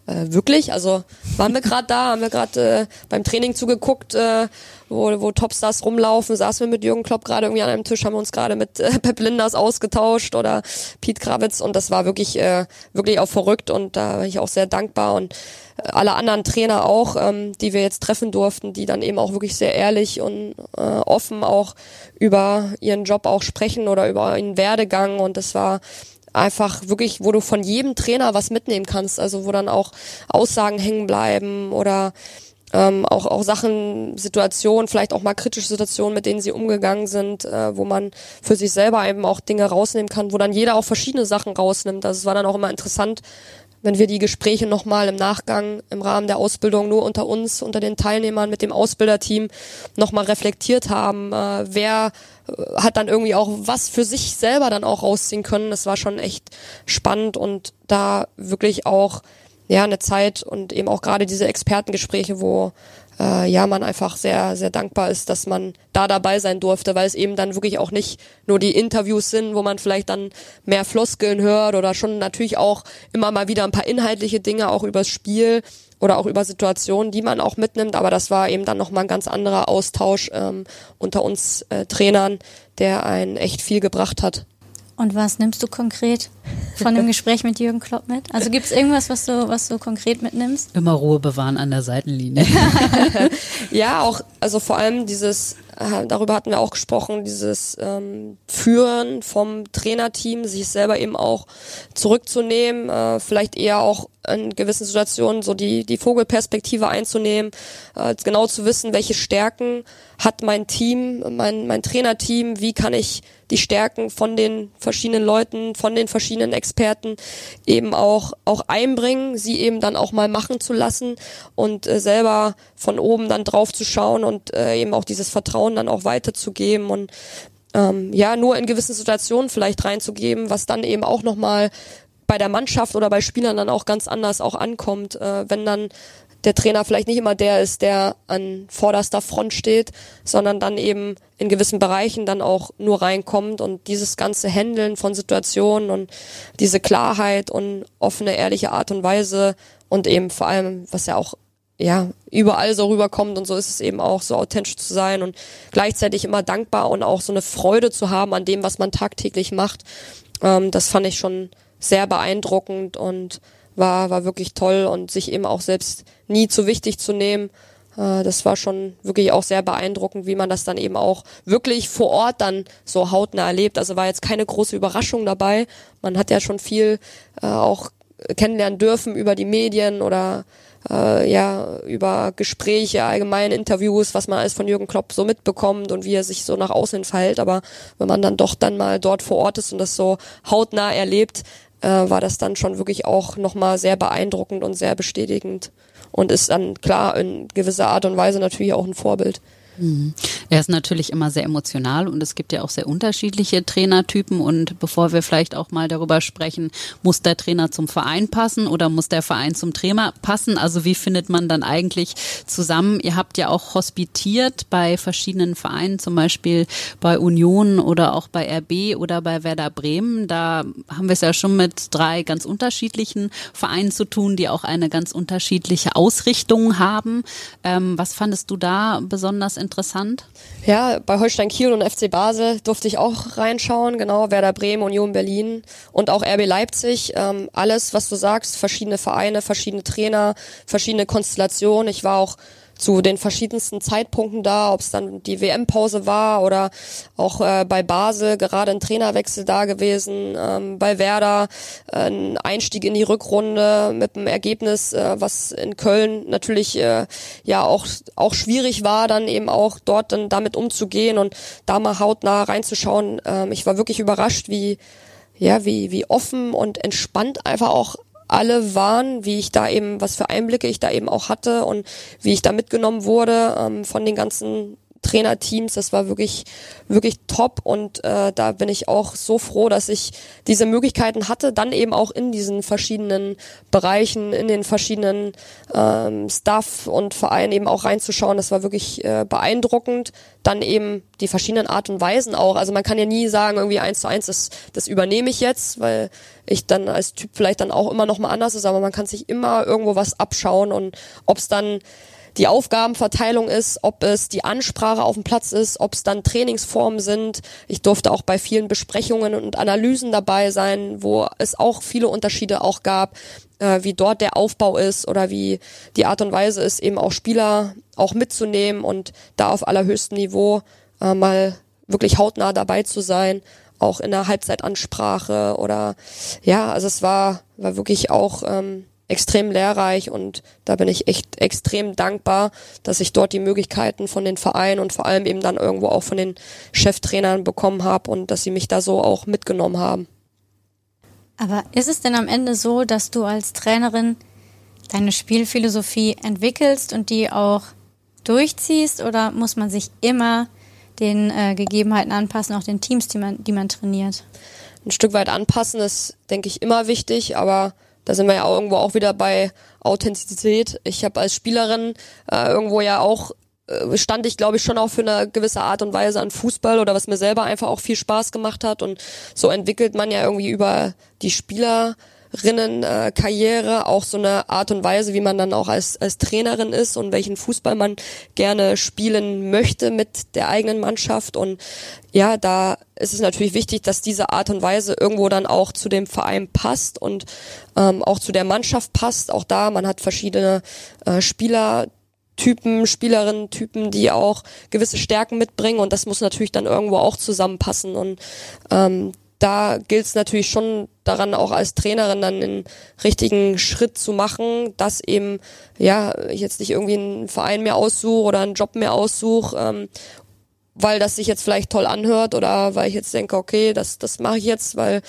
äh, wirklich? Also waren wir gerade da, haben wir gerade äh, beim Training zugeguckt, äh, wo, wo Topstars rumlaufen, saßen wir mit Jürgen Klopp gerade irgendwie an einem Tisch, haben uns gerade mit äh, Pep Linders ausgetauscht oder Pete Krawitz und das war wirklich, äh, wirklich auch verrückt und da bin ich auch sehr dankbar und äh, alle anderen Trainer auch, ähm, die wir jetzt treffen durften, die dann eben auch wirklich sehr ehrlich und äh, offen auch über ihren Job auch sprechen oder über ihren Werdegang und das war einfach wirklich, wo du von jedem Trainer was mitnehmen kannst, also wo dann auch Aussagen hängen bleiben oder ähm, auch auch Sachen, Situationen, vielleicht auch mal kritische Situationen, mit denen sie umgegangen sind, äh, wo man für sich selber eben auch Dinge rausnehmen kann, wo dann jeder auch verschiedene Sachen rausnimmt. Also es war dann auch immer interessant, wenn wir die Gespräche nochmal im Nachgang im Rahmen der Ausbildung nur unter uns, unter den Teilnehmern mit dem Ausbilderteam nochmal reflektiert haben, äh, wer äh, hat dann irgendwie auch was für sich selber dann auch rausziehen können. Das war schon echt spannend und da wirklich auch ja eine Zeit und eben auch gerade diese Expertengespräche, wo äh, ja man einfach sehr, sehr dankbar ist, dass man da dabei sein durfte, weil es eben dann wirklich auch nicht nur die Interviews sind, wo man vielleicht dann mehr Floskeln hört oder schon natürlich auch immer mal wieder ein paar inhaltliche Dinge auch übers Spiel oder auch über Situationen, die man auch mitnimmt. Aber das war eben dann nochmal ein ganz anderer Austausch ähm, unter uns äh, Trainern, der einen echt viel gebracht hat. Und was nimmst du konkret von dem Gespräch mit Jürgen Klopp mit? Also gibt es irgendwas, was du, was du konkret mitnimmst? Immer Ruhe bewahren an der Seitenlinie. ja, auch, also vor allem dieses, darüber hatten wir auch gesprochen, dieses ähm, Führen vom Trainerteam, sich selber eben auch zurückzunehmen, äh, vielleicht eher auch in gewissen Situationen so die, die Vogelperspektive einzunehmen, äh, genau zu wissen, welche Stärken hat mein Team, mein, mein Trainerteam, wie kann ich die Stärken von den verschiedenen Leuten, von den verschiedenen Experten eben auch, auch einbringen, sie eben dann auch mal machen zu lassen und äh, selber von oben dann drauf zu schauen und äh, eben auch dieses Vertrauen dann auch weiterzugeben und ähm, ja, nur in gewissen Situationen vielleicht reinzugeben, was dann eben auch nochmal bei der Mannschaft oder bei Spielern dann auch ganz anders auch ankommt, äh, wenn dann der Trainer vielleicht nicht immer der ist, der an vorderster Front steht, sondern dann eben in gewissen Bereichen dann auch nur reinkommt und dieses ganze Handeln von Situationen und diese Klarheit und offene, ehrliche Art und Weise und eben vor allem, was ja auch ja, überall so rüberkommt und so ist es eben auch, so authentisch zu sein und gleichzeitig immer dankbar und auch so eine Freude zu haben an dem, was man tagtäglich macht. Ähm, das fand ich schon sehr beeindruckend und war, war wirklich toll und sich eben auch selbst nie zu wichtig zu nehmen. Äh, das war schon wirklich auch sehr beeindruckend, wie man das dann eben auch wirklich vor Ort dann so hautnah erlebt. Also war jetzt keine große Überraschung dabei. Man hat ja schon viel äh, auch kennenlernen dürfen über die Medien oder äh, ja über Gespräche, allgemeine Interviews, was man alles von Jürgen Klopp so mitbekommt und wie er sich so nach außen verhält. Aber wenn man dann doch dann mal dort vor Ort ist und das so hautnah erlebt, äh, war das dann schon wirklich auch nochmal sehr beeindruckend und sehr bestätigend und ist dann klar in gewisser Art und Weise natürlich auch ein Vorbild. Er ist natürlich immer sehr emotional und es gibt ja auch sehr unterschiedliche Trainertypen. Und bevor wir vielleicht auch mal darüber sprechen, muss der Trainer zum Verein passen oder muss der Verein zum Trainer passen? Also wie findet man dann eigentlich zusammen? Ihr habt ja auch hospitiert bei verschiedenen Vereinen, zum Beispiel bei Union oder auch bei RB oder bei Werder Bremen. Da haben wir es ja schon mit drei ganz unterschiedlichen Vereinen zu tun, die auch eine ganz unterschiedliche Ausrichtung haben. Ähm, was fandest du da besonders interessant? Ja, bei Holstein Kiel und FC Basel durfte ich auch reinschauen, genau, Werder Bremen, Union Berlin und auch RB Leipzig. Ähm, alles, was du sagst, verschiedene Vereine, verschiedene Trainer, verschiedene Konstellationen. Ich war auch zu den verschiedensten Zeitpunkten da, ob es dann die WM-Pause war oder auch äh, bei Basel gerade ein Trainerwechsel da gewesen, ähm, bei Werder äh, ein Einstieg in die Rückrunde mit einem Ergebnis, äh, was in Köln natürlich äh, ja auch auch schwierig war, dann eben auch dort dann damit umzugehen und da mal hautnah reinzuschauen. Ähm, ich war wirklich überrascht, wie ja, wie, wie offen und entspannt einfach auch alle waren, wie ich da eben, was für Einblicke ich da eben auch hatte und wie ich da mitgenommen wurde ähm, von den ganzen Trainerteams. Das war wirklich, wirklich top und äh, da bin ich auch so froh, dass ich diese Möglichkeiten hatte, dann eben auch in diesen verschiedenen Bereichen, in den verschiedenen ähm, Staff und Vereinen eben auch reinzuschauen. Das war wirklich äh, beeindruckend. Dann eben die verschiedenen Art und Weisen auch. Also man kann ja nie sagen, irgendwie eins zu eins, das, das übernehme ich jetzt, weil ich dann als Typ vielleicht dann auch immer noch mal anders ist, aber man kann sich immer irgendwo was abschauen und ob es dann die Aufgabenverteilung ist, ob es die Ansprache auf dem Platz ist, ob es dann Trainingsformen sind. Ich durfte auch bei vielen Besprechungen und Analysen dabei sein, wo es auch viele Unterschiede auch gab, äh, wie dort der Aufbau ist oder wie die Art und Weise ist, eben auch Spieler auch mitzunehmen und da auf allerhöchstem Niveau äh, mal wirklich hautnah dabei zu sein auch in der Halbzeitansprache oder ja, also es war war wirklich auch ähm, extrem lehrreich und da bin ich echt extrem dankbar, dass ich dort die Möglichkeiten von den Vereinen und vor allem eben dann irgendwo auch von den Cheftrainern bekommen habe und dass sie mich da so auch mitgenommen haben. Aber ist es denn am Ende so, dass du als Trainerin deine Spielphilosophie entwickelst und die auch durchziehst oder muss man sich immer den äh, Gegebenheiten anpassen, auch den Teams, die man, die man trainiert? Ein Stück weit anpassen ist, denke ich, immer wichtig, aber da sind wir ja irgendwo auch wieder bei Authentizität. Ich habe als Spielerin äh, irgendwo ja auch äh, stand ich glaube ich schon auch für eine gewisse Art und Weise an Fußball oder was mir selber einfach auch viel Spaß gemacht hat und so entwickelt man ja irgendwie über die Spieler Karriere auch so eine Art und Weise, wie man dann auch als, als Trainerin ist und welchen Fußball man gerne spielen möchte mit der eigenen Mannschaft. Und ja, da ist es natürlich wichtig, dass diese Art und Weise irgendwo dann auch zu dem Verein passt und ähm, auch zu der Mannschaft passt. Auch da, man hat verschiedene äh, Spieler, Typen, Spielerinnen-Typen, die auch gewisse Stärken mitbringen und das muss natürlich dann irgendwo auch zusammenpassen und ähm, da gilt es natürlich schon daran, auch als Trainerin dann den richtigen Schritt zu machen, dass eben, ja, ich jetzt nicht irgendwie einen Verein mehr aussuche oder einen Job mehr aussuche ähm, weil das sich jetzt vielleicht toll anhört oder weil ich jetzt denke, okay, das, das mache ich jetzt, weil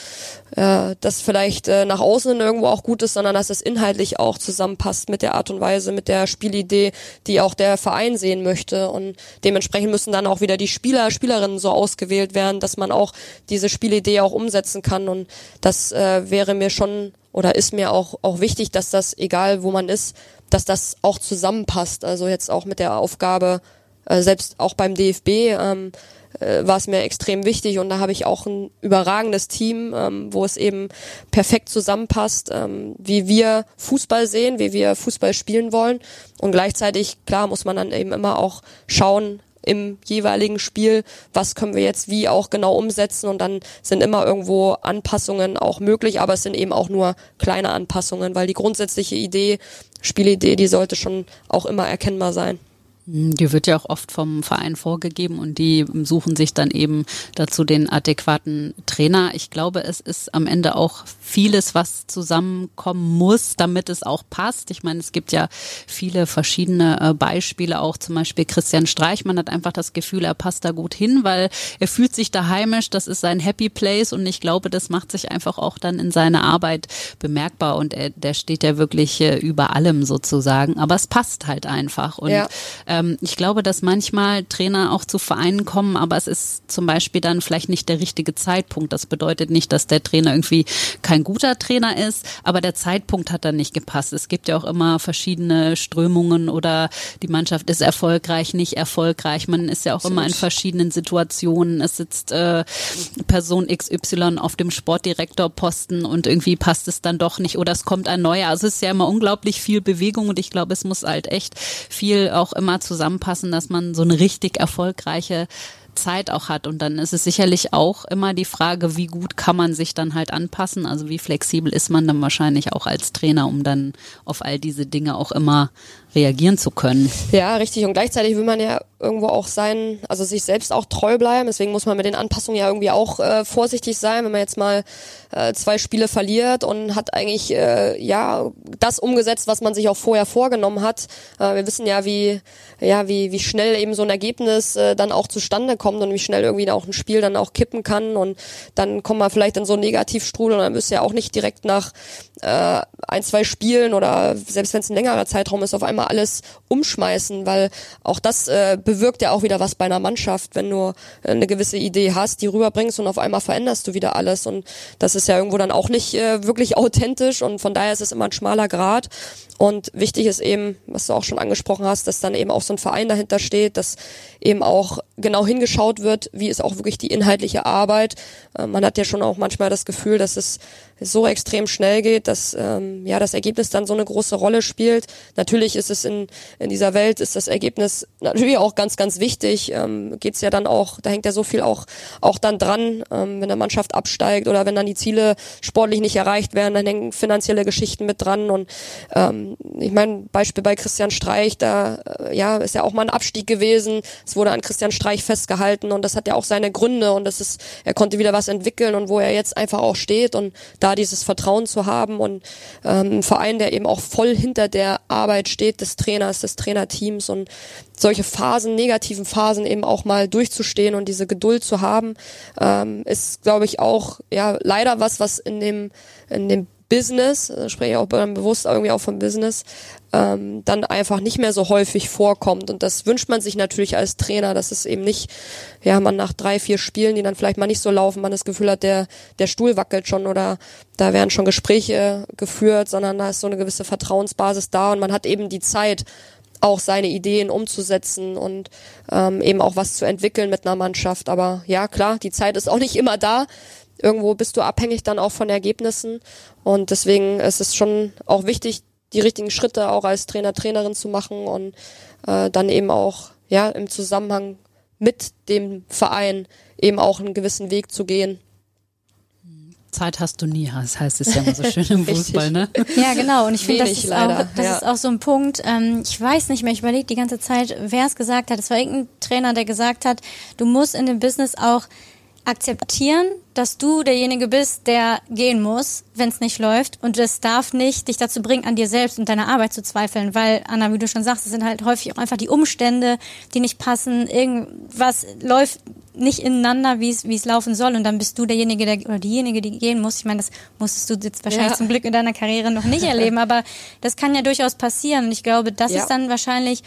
äh, das vielleicht äh, nach außen irgendwo auch gut ist, sondern dass es inhaltlich auch zusammenpasst mit der Art und Weise, mit der Spielidee, die auch der Verein sehen möchte. Und dementsprechend müssen dann auch wieder die Spieler, Spielerinnen so ausgewählt werden, dass man auch diese Spielidee auch umsetzen kann. Und das äh, wäre mir schon oder ist mir auch, auch wichtig, dass das, egal wo man ist, dass das auch zusammenpasst. Also jetzt auch mit der Aufgabe, äh, selbst auch beim DFB, ähm, äh, war es mir extrem wichtig und da habe ich auch ein überragendes Team, ähm, wo es eben perfekt zusammenpasst, ähm, wie wir Fußball sehen, wie wir Fußball spielen wollen und gleichzeitig, klar, muss man dann eben immer auch schauen, im jeweiligen Spiel, was können wir jetzt wie auch genau umsetzen und dann sind immer irgendwo Anpassungen auch möglich, aber es sind eben auch nur kleine Anpassungen, weil die grundsätzliche Idee, Spielidee, die sollte schon auch immer erkennbar sein. Die wird ja auch oft vom Verein vorgegeben und die suchen sich dann eben dazu den adäquaten Trainer. Ich glaube, es ist am Ende auch vieles, was zusammenkommen muss, damit es auch passt. Ich meine, es gibt ja viele verschiedene äh, Beispiele, auch zum Beispiel Christian Streich. Man hat einfach das Gefühl, er passt da gut hin, weil er fühlt sich da heimisch. Das ist sein Happy Place und ich glaube, das macht sich einfach auch dann in seiner Arbeit bemerkbar und er, der steht ja wirklich äh, über allem sozusagen. Aber es passt halt einfach und ja ähm, ich glaube, dass manchmal Trainer auch zu Vereinen kommen, aber es ist zum Beispiel dann vielleicht nicht der richtige Zeitpunkt. Das bedeutet nicht, dass der Trainer irgendwie kein guter Trainer ist, aber der Zeitpunkt hat dann nicht gepasst. Es gibt ja auch immer verschiedene Strömungen oder die Mannschaft ist erfolgreich, nicht erfolgreich. Man ist ja auch immer in verschiedenen Situationen. Es sitzt äh, Person XY auf dem Sportdirektorposten und irgendwie passt es dann doch nicht oder es kommt ein neuer. Also es ist ja immer unglaublich viel Bewegung und ich glaube, es muss halt echt viel auch immer zusammenpassen, dass man so eine richtig erfolgreiche Zeit auch hat. Und dann ist es sicherlich auch immer die Frage, wie gut kann man sich dann halt anpassen? Also wie flexibel ist man dann wahrscheinlich auch als Trainer, um dann auf all diese Dinge auch immer reagieren zu können. Ja, richtig. Und gleichzeitig will man ja irgendwo auch sein, also sich selbst auch treu bleiben. Deswegen muss man mit den Anpassungen ja irgendwie auch äh, vorsichtig sein, wenn man jetzt mal äh, zwei Spiele verliert und hat eigentlich äh, ja das umgesetzt, was man sich auch vorher vorgenommen hat. Äh, wir wissen ja, wie ja wie wie schnell eben so ein Ergebnis äh, dann auch zustande kommt und wie schnell irgendwie auch ein Spiel dann auch kippen kann und dann kommt man vielleicht in so einen Negativstrudel und dann du ja auch nicht direkt nach äh, ein zwei Spielen oder selbst wenn es ein längerer Zeitraum ist auf einmal alles umschmeißen, weil auch das äh, bewirkt ja auch wieder was bei einer Mannschaft, wenn du äh, eine gewisse Idee hast, die rüberbringst und auf einmal veränderst du wieder alles. Und das ist ja irgendwo dann auch nicht äh, wirklich authentisch und von daher ist es immer ein schmaler Grad. Und wichtig ist eben, was du auch schon angesprochen hast, dass dann eben auch so ein Verein dahinter steht, dass eben auch genau hingeschaut wird, wie ist auch wirklich die inhaltliche Arbeit. Äh, man hat ja schon auch manchmal das Gefühl, dass es so extrem schnell geht, dass ähm, ja das Ergebnis dann so eine große Rolle spielt. Natürlich ist es in, in dieser Welt, ist das Ergebnis natürlich auch ganz, ganz wichtig. Ähm, Geht ja dann auch, da hängt ja so viel auch, auch dann dran, ähm, wenn der Mannschaft absteigt oder wenn dann die Ziele sportlich nicht erreicht werden, dann hängen finanzielle Geschichten mit dran. Und ähm, ich meine, Beispiel bei Christian Streich, da äh, ja ist ja auch mal ein Abstieg gewesen. Es wurde an Christian Streich festgehalten und das hat ja auch seine Gründe und das ist, er konnte wieder was entwickeln und wo er jetzt einfach auch steht und da dieses Vertrauen zu haben und ähm, ein Verein, der eben auch voll hinter der Arbeit steht des Trainers, des Trainerteams und solche Phasen, negativen Phasen eben auch mal durchzustehen und diese Geduld zu haben, ähm, ist, glaube ich, auch ja leider was, was in dem in dem Business, äh, spreche ich auch bewusst irgendwie auch vom Business, ähm, dann einfach nicht mehr so häufig vorkommt. Und das wünscht man sich natürlich als Trainer, dass es eben nicht, ja, man nach drei, vier Spielen, die dann vielleicht mal nicht so laufen, man das Gefühl hat, der, der Stuhl wackelt schon oder da werden schon Gespräche geführt, sondern da ist so eine gewisse Vertrauensbasis da und man hat eben die Zeit, auch seine Ideen umzusetzen und ähm, eben auch was zu entwickeln mit einer Mannschaft. Aber ja, klar, die Zeit ist auch nicht immer da irgendwo bist du abhängig dann auch von Ergebnissen. Und deswegen ist es schon auch wichtig, die richtigen Schritte auch als Trainer, Trainerin zu machen und äh, dann eben auch ja im Zusammenhang mit dem Verein eben auch einen gewissen Weg zu gehen. Zeit hast du nie, das heißt es ja immer so schön im Fußball, ne? Ja, genau. Und ich finde, das, ist auch, das ja. ist auch so ein Punkt. Ähm, ich weiß nicht mehr, ich überlege die ganze Zeit, wer es gesagt hat. Es war irgendein Trainer, der gesagt hat, du musst in dem Business auch akzeptieren, dass du derjenige bist, der gehen muss, wenn es nicht läuft. Und das darf nicht dich dazu bringen, an dir selbst und deiner Arbeit zu zweifeln, weil, Anna, wie du schon sagst, es sind halt häufig auch einfach die Umstände, die nicht passen. Irgendwas läuft nicht ineinander, wie es wie es laufen soll. Und dann bist du derjenige, der oder diejenige, die gehen muss. Ich meine, das musstest du jetzt wahrscheinlich ja. zum Glück in deiner Karriere noch nicht erleben, aber das kann ja durchaus passieren. Und ich glaube, das ja. ist dann wahrscheinlich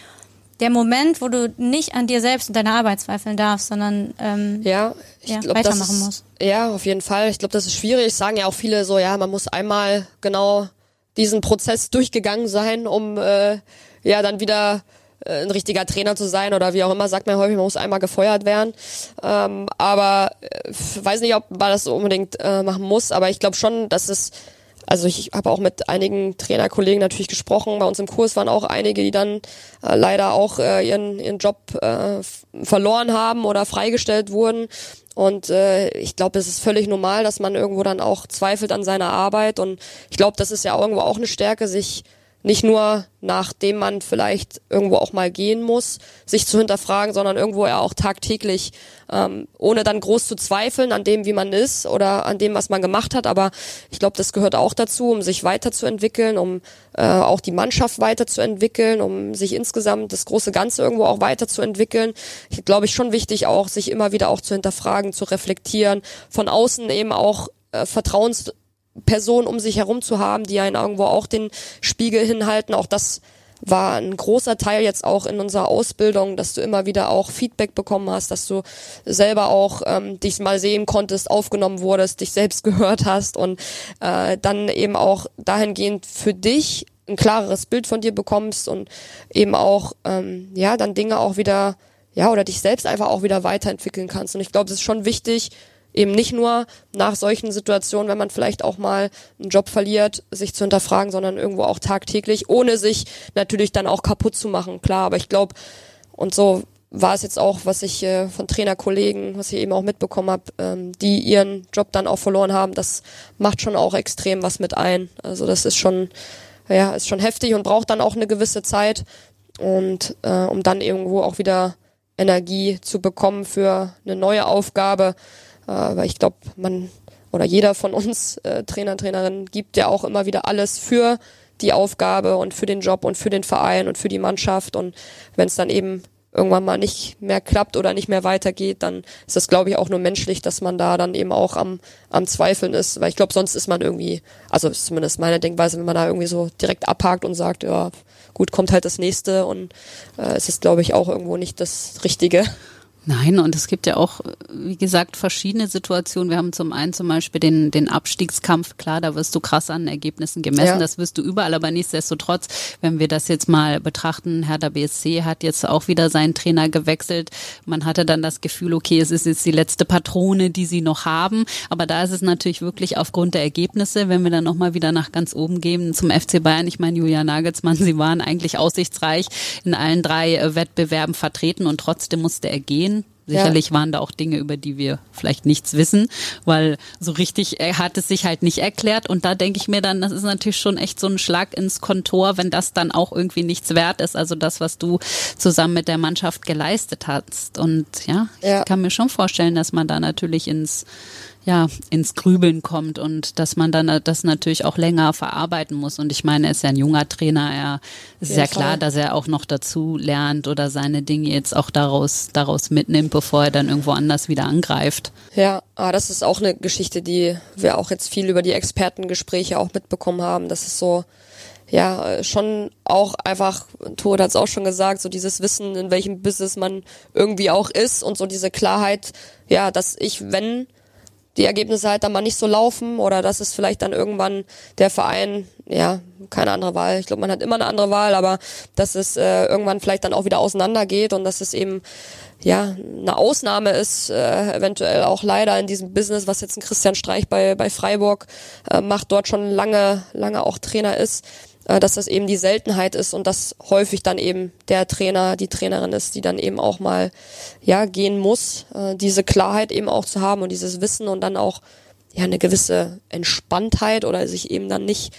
der Moment, wo du nicht an dir selbst und deiner Arbeit zweifeln darfst, sondern ähm, ja, ich ja, glaub, weitermachen das ist, musst. Ja, auf jeden Fall. Ich glaube, das ist schwierig. Sagen ja auch viele so, ja, man muss einmal genau diesen Prozess durchgegangen sein, um äh, ja dann wieder äh, ein richtiger Trainer zu sein oder wie auch immer, sagt man häufig, man muss einmal gefeuert werden. Ähm, aber äh, weiß nicht, ob man das unbedingt äh, machen muss, aber ich glaube schon, dass es also ich habe auch mit einigen Trainerkollegen natürlich gesprochen. Bei uns im Kurs waren auch einige, die dann äh, leider auch äh, ihren, ihren Job äh, verloren haben oder freigestellt wurden. Und äh, ich glaube, es ist völlig normal, dass man irgendwo dann auch zweifelt an seiner Arbeit. Und ich glaube, das ist ja irgendwo auch eine Stärke, sich nicht nur nachdem man vielleicht irgendwo auch mal gehen muss, sich zu hinterfragen, sondern irgendwo ja auch tagtäglich, ähm, ohne dann groß zu zweifeln an dem, wie man ist oder an dem, was man gemacht hat. Aber ich glaube, das gehört auch dazu, um sich weiterzuentwickeln, um äh, auch die Mannschaft weiterzuentwickeln, um sich insgesamt das große Ganze irgendwo auch weiterzuentwickeln. Ich glaube ich schon wichtig, auch sich immer wieder auch zu hinterfragen, zu reflektieren, von außen eben auch äh, Vertrauens Personen um sich herum zu haben, die einen irgendwo auch den Spiegel hinhalten. Auch das war ein großer Teil jetzt auch in unserer Ausbildung, dass du immer wieder auch Feedback bekommen hast, dass du selber auch ähm, dich mal sehen konntest, aufgenommen wurdest, dich selbst gehört hast und äh, dann eben auch dahingehend für dich ein klareres Bild von dir bekommst und eben auch ähm, ja dann Dinge auch wieder ja oder dich selbst einfach auch wieder weiterentwickeln kannst und ich glaube, es ist schon wichtig eben nicht nur nach solchen Situationen, wenn man vielleicht auch mal einen Job verliert, sich zu hinterfragen, sondern irgendwo auch tagtäglich, ohne sich natürlich dann auch kaputt zu machen, klar. Aber ich glaube, und so war es jetzt auch, was ich äh, von Trainerkollegen, was ich eben auch mitbekommen habe, ähm, die ihren Job dann auch verloren haben, das macht schon auch extrem was mit ein. Also das ist schon, ja, ist schon heftig und braucht dann auch eine gewisse Zeit und äh, um dann irgendwo auch wieder Energie zu bekommen für eine neue Aufgabe, äh, weil ich glaube, man oder jeder von uns äh, Trainer, Trainerin gibt ja auch immer wieder alles für die Aufgabe und für den Job und für den Verein und für die Mannschaft. Und wenn es dann eben irgendwann mal nicht mehr klappt oder nicht mehr weitergeht, dann ist das, glaube ich, auch nur menschlich, dass man da dann eben auch am, am Zweifeln ist. Weil ich glaube, sonst ist man irgendwie, also zumindest meine Denkweise, wenn man da irgendwie so direkt abhakt und sagt, ja, gut, kommt halt das nächste und äh, es ist, glaube ich, auch irgendwo nicht das Richtige. Nein, und es gibt ja auch, wie gesagt, verschiedene Situationen. Wir haben zum einen zum Beispiel den, den Abstiegskampf. Klar, da wirst du krass an Ergebnissen gemessen. Ja. Das wirst du überall. Aber nichtsdestotrotz, wenn wir das jetzt mal betrachten, Hertha BSC hat jetzt auch wieder seinen Trainer gewechselt. Man hatte dann das Gefühl, okay, es ist jetzt die letzte Patrone, die sie noch haben. Aber da ist es natürlich wirklich aufgrund der Ergebnisse, wenn wir dann nochmal wieder nach ganz oben gehen zum FC Bayern. Ich meine, Julia Nagelsmann, sie waren eigentlich aussichtsreich in allen drei Wettbewerben vertreten und trotzdem musste er gehen. Sicherlich ja. waren da auch Dinge, über die wir vielleicht nichts wissen, weil so richtig er hat es sich halt nicht erklärt. Und da denke ich mir dann, das ist natürlich schon echt so ein Schlag ins Kontor, wenn das dann auch irgendwie nichts wert ist. Also das, was du zusammen mit der Mannschaft geleistet hast. Und ja, ja. ich kann mir schon vorstellen, dass man da natürlich ins ja, ins Grübeln kommt und dass man dann das natürlich auch länger verarbeiten muss. Und ich meine, er ist ja ein junger Trainer, er ist ja, ja klar, dass er auch noch dazu lernt oder seine Dinge jetzt auch daraus, daraus mitnimmt, bevor er dann irgendwo anders wieder angreift. Ja, aber das ist auch eine Geschichte, die wir auch jetzt viel über die Expertengespräche auch mitbekommen haben. Das ist so, ja, schon auch einfach, Tod hat es auch schon gesagt, so dieses Wissen, in welchem Business man irgendwie auch ist und so diese Klarheit, ja, dass ich, wenn die Ergebnisse halt dann mal nicht so laufen oder dass es vielleicht dann irgendwann der Verein, ja, keine andere Wahl. Ich glaube, man hat immer eine andere Wahl, aber dass es äh, irgendwann vielleicht dann auch wieder auseinandergeht und dass es eben ja eine Ausnahme ist, äh, eventuell auch leider in diesem Business, was jetzt ein Christian Streich bei bei Freiburg äh, macht, dort schon lange lange auch Trainer ist dass das eben die Seltenheit ist und dass häufig dann eben der Trainer, die Trainerin ist, die dann eben auch mal ja gehen muss, äh, diese Klarheit eben auch zu haben und dieses Wissen und dann auch ja eine gewisse Entspanntheit oder sich eben dann nicht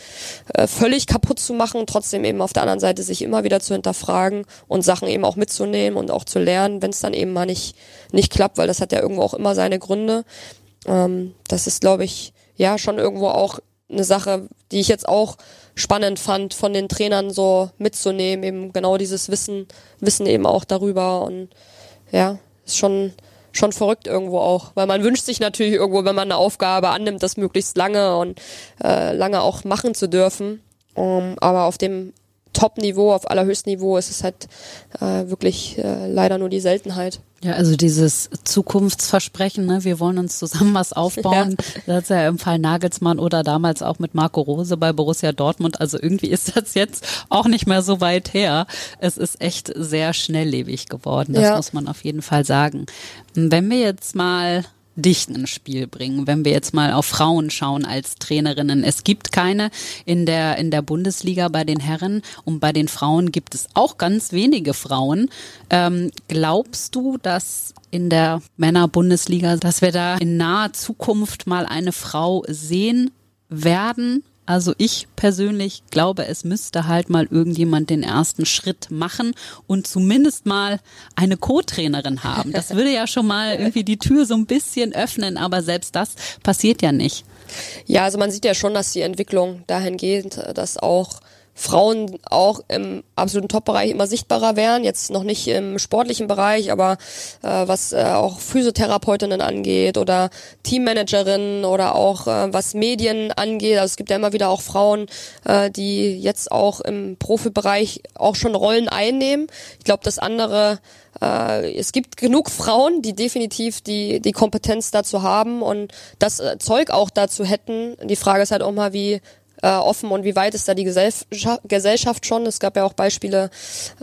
äh, völlig kaputt zu machen, trotzdem eben auf der anderen Seite sich immer wieder zu hinterfragen und Sachen eben auch mitzunehmen und auch zu lernen, wenn es dann eben mal nicht nicht klappt, weil das hat ja irgendwo auch immer seine Gründe. Ähm, das ist, glaube ich, ja schon irgendwo auch eine Sache, die ich jetzt auch spannend fand, von den Trainern so mitzunehmen, eben genau dieses Wissen, Wissen eben auch darüber und ja, ist schon, schon verrückt irgendwo auch, weil man wünscht sich natürlich irgendwo, wenn man eine Aufgabe annimmt, das möglichst lange und äh, lange auch machen zu dürfen. Um, aber auf dem Top-Niveau, auf allerhöchstem Niveau ist es halt äh, wirklich äh, leider nur die Seltenheit. Ja, also dieses Zukunftsversprechen, ne, wir wollen uns zusammen was aufbauen, ja. das ist ja im Fall Nagelsmann oder damals auch mit Marco Rose bei Borussia Dortmund. Also irgendwie ist das jetzt auch nicht mehr so weit her. Es ist echt sehr schnelllebig geworden, das ja. muss man auf jeden Fall sagen. Wenn wir jetzt mal dich ins Spiel bringen, wenn wir jetzt mal auf Frauen schauen als Trainerinnen. Es gibt keine in der, in der Bundesliga bei den Herren und bei den Frauen gibt es auch ganz wenige Frauen. Ähm, glaubst du, dass in der Männerbundesliga, dass wir da in naher Zukunft mal eine Frau sehen werden? Also ich persönlich glaube, es müsste halt mal irgendjemand den ersten Schritt machen und zumindest mal eine Co-Trainerin haben. Das würde ja schon mal irgendwie die Tür so ein bisschen öffnen, aber selbst das passiert ja nicht. Ja, also man sieht ja schon, dass die Entwicklung dahingehend, dass auch Frauen auch im absoluten Top-Bereich immer sichtbarer werden. Jetzt noch nicht im sportlichen Bereich, aber äh, was äh, auch Physiotherapeutinnen angeht oder Teammanagerinnen oder auch äh, was Medien angeht. Also es gibt ja immer wieder auch Frauen, äh, die jetzt auch im Profibereich auch schon Rollen einnehmen. Ich glaube, das andere äh, es gibt genug Frauen, die definitiv die, die Kompetenz dazu haben und das äh, Zeug auch dazu hätten. Die Frage ist halt auch mal, wie äh, offen und wie weit ist da die Gesellschaft schon? Es gab ja auch Beispiele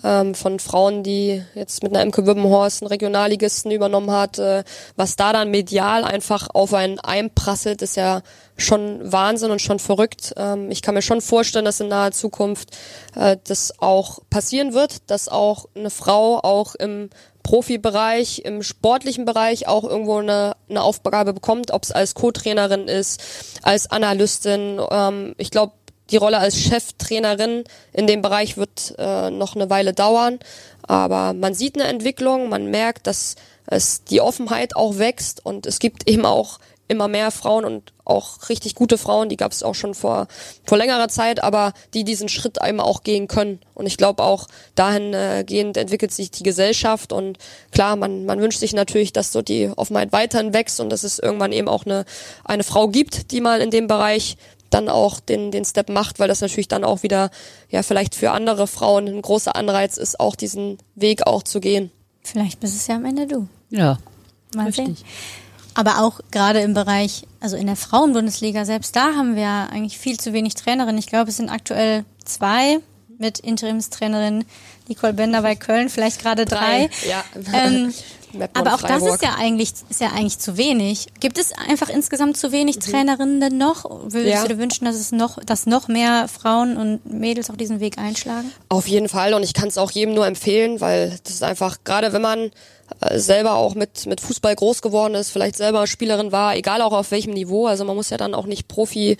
ähm, von Frauen, die jetzt mit einer Imke Wibbenhorst einen Regionalligisten übernommen hat. Äh, was da dann medial einfach auf einen einprasselt, ist ja schon Wahnsinn und schon verrückt. Ähm, ich kann mir schon vorstellen, dass in naher Zukunft äh, das auch passieren wird, dass auch eine Frau auch im Profibereich, im sportlichen Bereich auch irgendwo eine, eine Aufgabe bekommt, ob es als Co-Trainerin ist, als Analystin. Ähm, ich glaube, die Rolle als Cheftrainerin in dem Bereich wird äh, noch eine Weile dauern. Aber man sieht eine Entwicklung, man merkt, dass es die Offenheit auch wächst und es gibt eben auch immer mehr Frauen und auch richtig gute Frauen, die gab es auch schon vor, vor längerer Zeit, aber die diesen Schritt einmal auch gehen können. Und ich glaube auch dahingehend äh, entwickelt sich die Gesellschaft und klar, man, man wünscht sich natürlich, dass so die Offenheit weiterhin wächst und dass es irgendwann eben auch eine, eine Frau gibt, die mal in dem Bereich dann auch den, den Step macht, weil das natürlich dann auch wieder, ja, vielleicht für andere Frauen ein großer Anreiz ist, auch diesen Weg auch zu gehen. Vielleicht bist es ja am Ende du. Ja. Mal richtig. sehen. Aber auch gerade im Bereich, also in der Frauenbundesliga, selbst da haben wir eigentlich viel zu wenig Trainerinnen. Ich glaube, es sind aktuell zwei mit Interimstrainerin Nicole Bender bei Köln, vielleicht gerade drei. drei. Ja. Ähm, aber auch das ist ja eigentlich ist ja eigentlich zu wenig. Gibt es einfach insgesamt zu wenig mhm. Trainerinnen denn noch? Würdest ja. du dir wünschen, dass es noch, dass noch mehr Frauen und Mädels auch diesen Weg einschlagen? Auf jeden Fall und ich kann es auch jedem nur empfehlen, weil das ist einfach gerade wenn man selber auch mit, mit Fußball groß geworden ist, vielleicht selber Spielerin war, egal auch auf welchem Niveau. Also man muss ja dann auch nicht Profi,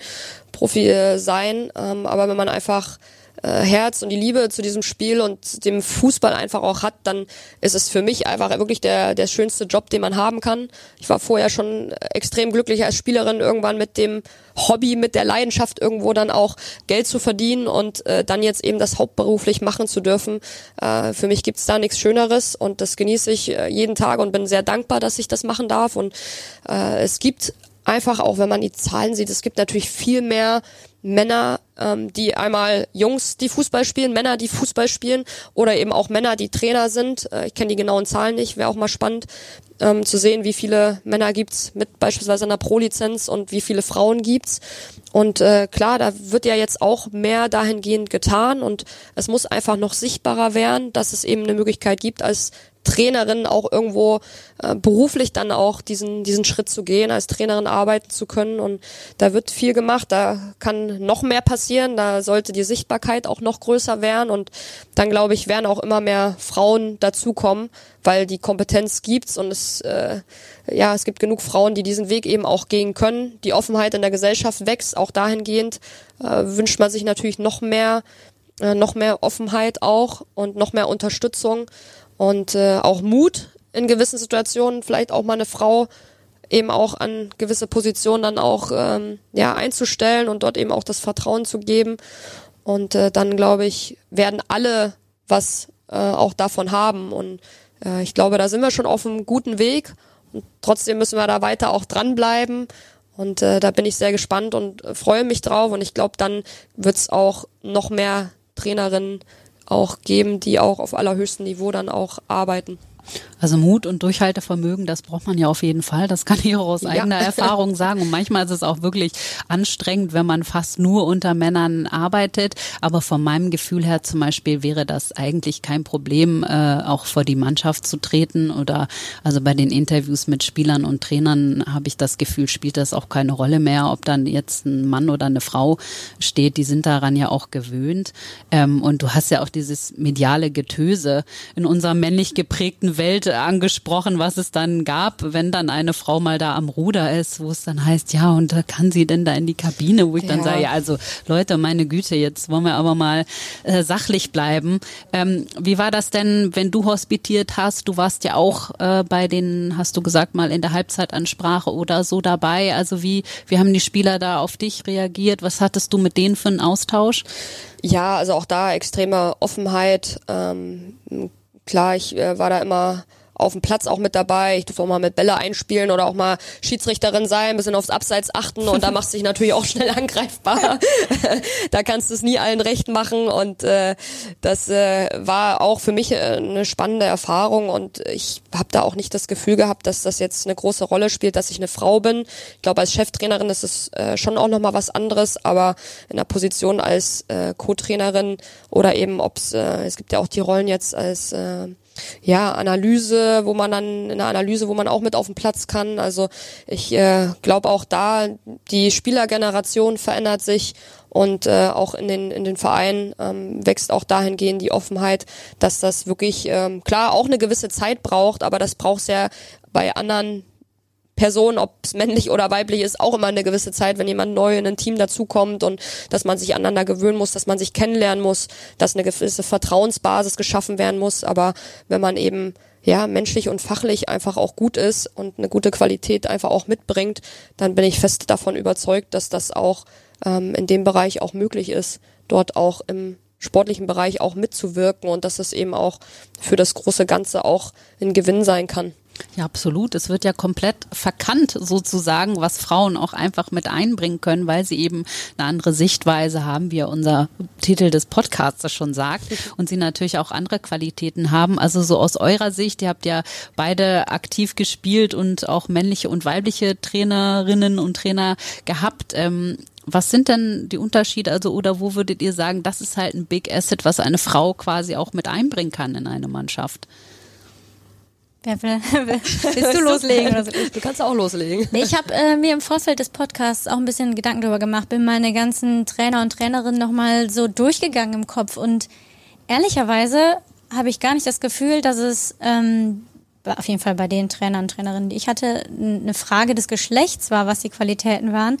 Profi äh, sein, ähm, aber wenn man einfach Herz und die Liebe zu diesem Spiel und dem Fußball einfach auch hat, dann ist es für mich einfach wirklich der, der schönste Job, den man haben kann. Ich war vorher schon extrem glücklich als Spielerin, irgendwann mit dem Hobby, mit der Leidenschaft irgendwo dann auch Geld zu verdienen und äh, dann jetzt eben das hauptberuflich machen zu dürfen. Äh, für mich gibt's da nichts Schöneres und das genieße ich äh, jeden Tag und bin sehr dankbar, dass ich das machen darf. Und äh, es gibt einfach auch, wenn man die Zahlen sieht, es gibt natürlich viel mehr Männer, ähm, die einmal Jungs, die Fußball spielen, Männer, die Fußball spielen oder eben auch Männer, die Trainer sind. Äh, ich kenne die genauen Zahlen nicht, wäre auch mal spannend ähm, zu sehen, wie viele Männer gibt's mit beispielsweise einer Pro-Lizenz und wie viele Frauen gibt's. Und äh, klar, da wird ja jetzt auch mehr dahingehend getan und es muss einfach noch sichtbarer werden, dass es eben eine Möglichkeit gibt, als Trainerin auch irgendwo äh, beruflich dann auch diesen, diesen Schritt zu gehen, als Trainerin arbeiten zu können. Und da wird viel gemacht, da kann noch mehr passieren, da sollte die Sichtbarkeit auch noch größer werden. Und dann glaube ich, werden auch immer mehr Frauen dazukommen, weil die Kompetenz gibt's und es, äh, ja, es gibt genug Frauen, die diesen Weg eben auch gehen können. Die Offenheit in der Gesellschaft wächst, auch dahingehend äh, wünscht man sich natürlich noch mehr, äh, noch mehr Offenheit auch und noch mehr Unterstützung und äh, auch Mut in gewissen Situationen, vielleicht auch mal eine Frau eben auch an gewisse Positionen dann auch ähm, ja einzustellen und dort eben auch das Vertrauen zu geben. Und äh, dann glaube ich, werden alle was äh, auch davon haben. Und äh, ich glaube, da sind wir schon auf einem guten Weg. Und trotzdem müssen wir da weiter auch dranbleiben. Und äh, da bin ich sehr gespannt und äh, freue mich drauf. Und ich glaube, dann wird's auch noch mehr Co-Trainerinnen auch geben, die auch auf allerhöchstem Niveau dann auch arbeiten. Also Mut und Durchhaltevermögen, das braucht man ja auf jeden Fall. Das kann ich auch aus eigener ja. Erfahrung sagen. Und manchmal ist es auch wirklich anstrengend, wenn man fast nur unter Männern arbeitet. Aber von meinem Gefühl her zum Beispiel wäre das eigentlich kein Problem, äh, auch vor die Mannschaft zu treten. Oder also bei den Interviews mit Spielern und Trainern habe ich das Gefühl, spielt das auch keine Rolle mehr, ob dann jetzt ein Mann oder eine Frau steht. Die sind daran ja auch gewöhnt. Ähm, und du hast ja auch dieses mediale Getöse in unserer männlich geprägten Welt angesprochen, was es dann gab, wenn dann eine Frau mal da am Ruder ist, wo es dann heißt, ja, und kann sie denn da in die Kabine, wo ich ja. dann sage, ja, also Leute, meine Güte, jetzt wollen wir aber mal äh, sachlich bleiben. Ähm, wie war das denn, wenn du hospitiert hast? Du warst ja auch äh, bei den, hast du gesagt, mal in der Halbzeitansprache oder so dabei. Also wie, wie haben die Spieler da auf dich reagiert? Was hattest du mit denen für einen Austausch? Ja, also auch da extreme Offenheit. Ähm, klar, ich äh, war da immer auf dem Platz auch mit dabei. Ich durfte auch mal mit Bälle einspielen oder auch mal Schiedsrichterin sein, ein bisschen aufs Abseits achten und da machst du dich natürlich auch schnell angreifbar. da kannst du es nie allen recht machen und äh, das äh, war auch für mich äh, eine spannende Erfahrung und ich habe da auch nicht das Gefühl gehabt, dass das jetzt eine große Rolle spielt, dass ich eine Frau bin. Ich glaube, als Cheftrainerin ist es äh, schon auch nochmal was anderes, aber in der Position als äh, Co-Trainerin oder eben, ob's, äh, es gibt ja auch die Rollen jetzt als äh, ja, Analyse, wo man dann in der Analyse, wo man auch mit auf den Platz kann. Also ich äh, glaube auch da, die Spielergeneration verändert sich und äh, auch in den in den Vereinen ähm, wächst auch dahingehend die Offenheit, dass das wirklich ähm, klar auch eine gewisse Zeit braucht, aber das braucht ja bei anderen Person, ob es männlich oder weiblich ist, auch immer eine gewisse Zeit, wenn jemand neu in ein Team dazukommt und dass man sich aneinander gewöhnen muss, dass man sich kennenlernen muss, dass eine gewisse Vertrauensbasis geschaffen werden muss. Aber wenn man eben ja menschlich und fachlich einfach auch gut ist und eine gute Qualität einfach auch mitbringt, dann bin ich fest davon überzeugt, dass das auch ähm, in dem Bereich auch möglich ist, dort auch im sportlichen Bereich auch mitzuwirken und dass es eben auch für das große Ganze auch ein Gewinn sein kann. Ja, absolut. Es wird ja komplett verkannt sozusagen, was Frauen auch einfach mit einbringen können, weil sie eben eine andere Sichtweise haben, wie unser Titel des Podcasts schon sagt, und sie natürlich auch andere Qualitäten haben. Also so aus eurer Sicht, ihr habt ja beide aktiv gespielt und auch männliche und weibliche Trainerinnen und Trainer gehabt. Ähm, was sind denn die Unterschiede, also oder wo würdet ihr sagen, das ist halt ein Big Asset, was eine Frau quasi auch mit einbringen kann in eine Mannschaft? Wer will, willst du loslegen? Oder so? Du kannst auch loslegen. Ich habe äh, mir im Vorfeld des Podcasts auch ein bisschen Gedanken darüber gemacht, bin meine ganzen Trainer und Trainerinnen nochmal so durchgegangen im Kopf und ehrlicherweise habe ich gar nicht das Gefühl, dass es ähm, auf jeden Fall bei den Trainern und Trainerinnen, die ich hatte, eine Frage des Geschlechts war, was die Qualitäten waren,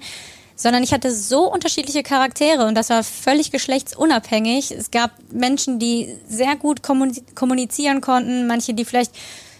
sondern ich hatte so unterschiedliche Charaktere und das war völlig geschlechtsunabhängig. Es gab Menschen, die sehr gut kommunizieren konnten, manche, die vielleicht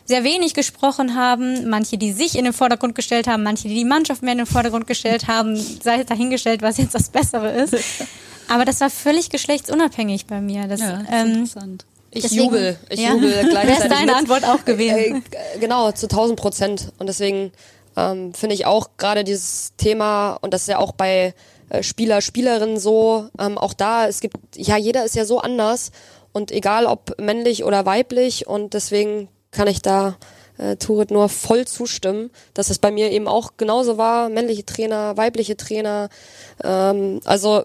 sehr wenig gesprochen haben, manche, die sich in den Vordergrund gestellt haben, manche, die die Mannschaft mehr in den Vordergrund gestellt haben, sei dahingestellt, was jetzt das Bessere ist. Aber das war völlig geschlechtsunabhängig bei mir. Das, ja, das ähm, interessant. Ich deswegen, jubel, ich ja. jubel gleichzeitig. Wäre deine mit. Antwort auch gewesen? Äh, äh, genau, zu 1000 Prozent. Und deswegen ähm, finde ich auch gerade dieses Thema, und das ist ja auch bei äh, Spieler, Spielerinnen so, ähm, auch da, es gibt, ja, jeder ist ja so anders und egal ob männlich oder weiblich und deswegen kann ich da äh, Turit nur voll zustimmen, dass es bei mir eben auch genauso war, männliche Trainer, weibliche Trainer, ähm, also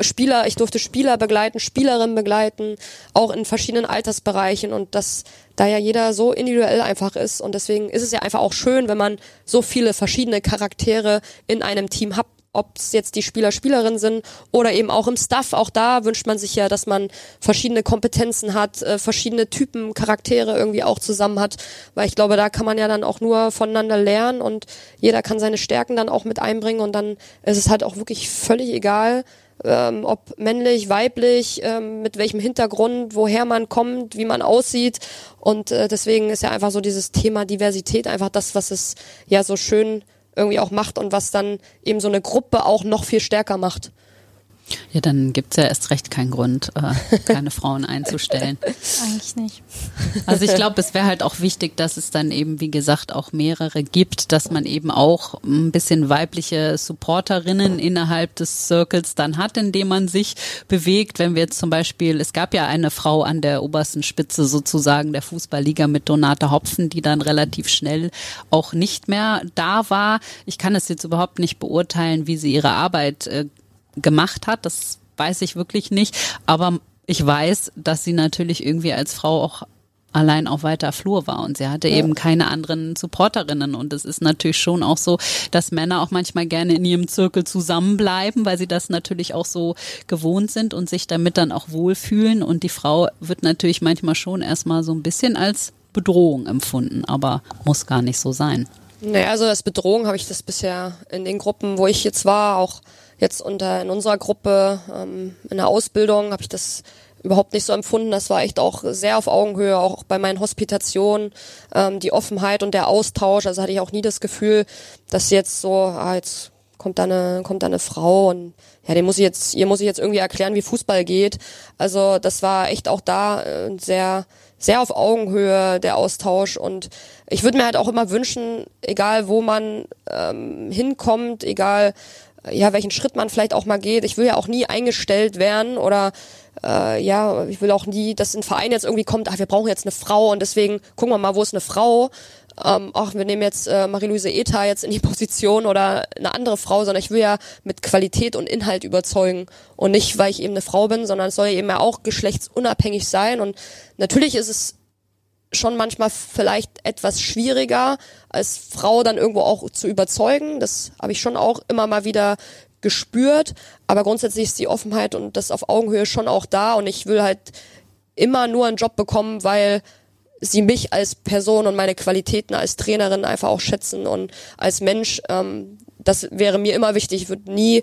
Spieler, ich durfte Spieler begleiten, Spielerinnen begleiten, auch in verschiedenen Altersbereichen und dass da ja jeder so individuell einfach ist und deswegen ist es ja einfach auch schön, wenn man so viele verschiedene Charaktere in einem Team hat, ob es jetzt die Spieler, Spielerinnen sind oder eben auch im Staff. Auch da wünscht man sich ja, dass man verschiedene Kompetenzen hat, äh, verschiedene Typen, Charaktere irgendwie auch zusammen hat, weil ich glaube, da kann man ja dann auch nur voneinander lernen und jeder kann seine Stärken dann auch mit einbringen und dann ist es halt auch wirklich völlig egal, ähm, ob männlich, weiblich, ähm, mit welchem Hintergrund, woher man kommt, wie man aussieht. Und äh, deswegen ist ja einfach so dieses Thema Diversität einfach das, was es ja so schön irgendwie auch macht und was dann eben so eine Gruppe auch noch viel stärker macht. Ja, dann gibt's ja erst recht keinen Grund, äh, keine Frauen einzustellen. Eigentlich nicht. Also ich glaube, es wäre halt auch wichtig, dass es dann eben, wie gesagt, auch mehrere gibt, dass man eben auch ein bisschen weibliche Supporterinnen innerhalb des Circles dann hat, in dem man sich bewegt. Wenn wir jetzt zum Beispiel, es gab ja eine Frau an der obersten Spitze sozusagen der Fußballliga mit Donate Hopfen, die dann relativ schnell auch nicht mehr da war. Ich kann es jetzt überhaupt nicht beurteilen, wie sie ihre Arbeit äh, gemacht hat. Das weiß ich wirklich nicht. Aber ich weiß, dass sie natürlich irgendwie als Frau auch allein auf weiter Flur war und sie hatte ja. eben keine anderen Supporterinnen und es ist natürlich schon auch so, dass Männer auch manchmal gerne in ihrem Zirkel zusammenbleiben, weil sie das natürlich auch so gewohnt sind und sich damit dann auch wohlfühlen und die Frau wird natürlich manchmal schon erstmal so ein bisschen als Bedrohung empfunden, aber muss gar nicht so sein. Naja, also als Bedrohung habe ich das bisher in den Gruppen, wo ich jetzt war, auch jetzt unter in unserer Gruppe ähm, in der Ausbildung habe ich das überhaupt nicht so empfunden. Das war echt auch sehr auf Augenhöhe, auch bei meinen Hospitationen, ähm, die Offenheit und der Austausch. Also hatte ich auch nie das Gefühl, dass jetzt so, ah, jetzt kommt da eine, kommt da eine Frau und ja, den muss ich jetzt, ihr muss ich jetzt irgendwie erklären, wie Fußball geht. Also das war echt auch da äh, sehr, sehr auf Augenhöhe der Austausch und ich würde mir halt auch immer wünschen, egal wo man ähm, hinkommt, egal ja, welchen Schritt man vielleicht auch mal geht. Ich will ja auch nie eingestellt werden oder äh, ja, ich will auch nie, dass ein Verein jetzt irgendwie kommt, ach, wir brauchen jetzt eine Frau und deswegen gucken wir mal, wo ist eine Frau. Ähm, ach, wir nehmen jetzt äh, Marie-Louise Eta jetzt in die Position oder eine andere Frau, sondern ich will ja mit Qualität und Inhalt überzeugen und nicht, weil ich eben eine Frau bin, sondern es soll ja eben auch geschlechtsunabhängig sein und natürlich ist es schon manchmal vielleicht etwas schwieriger, als Frau dann irgendwo auch zu überzeugen. Das habe ich schon auch immer mal wieder gespürt. Aber grundsätzlich ist die Offenheit und das auf Augenhöhe schon auch da. Und ich will halt immer nur einen Job bekommen, weil sie mich als Person und meine Qualitäten als Trainerin einfach auch schätzen und als Mensch. Ähm, das wäre mir immer wichtig. Ich würde nie,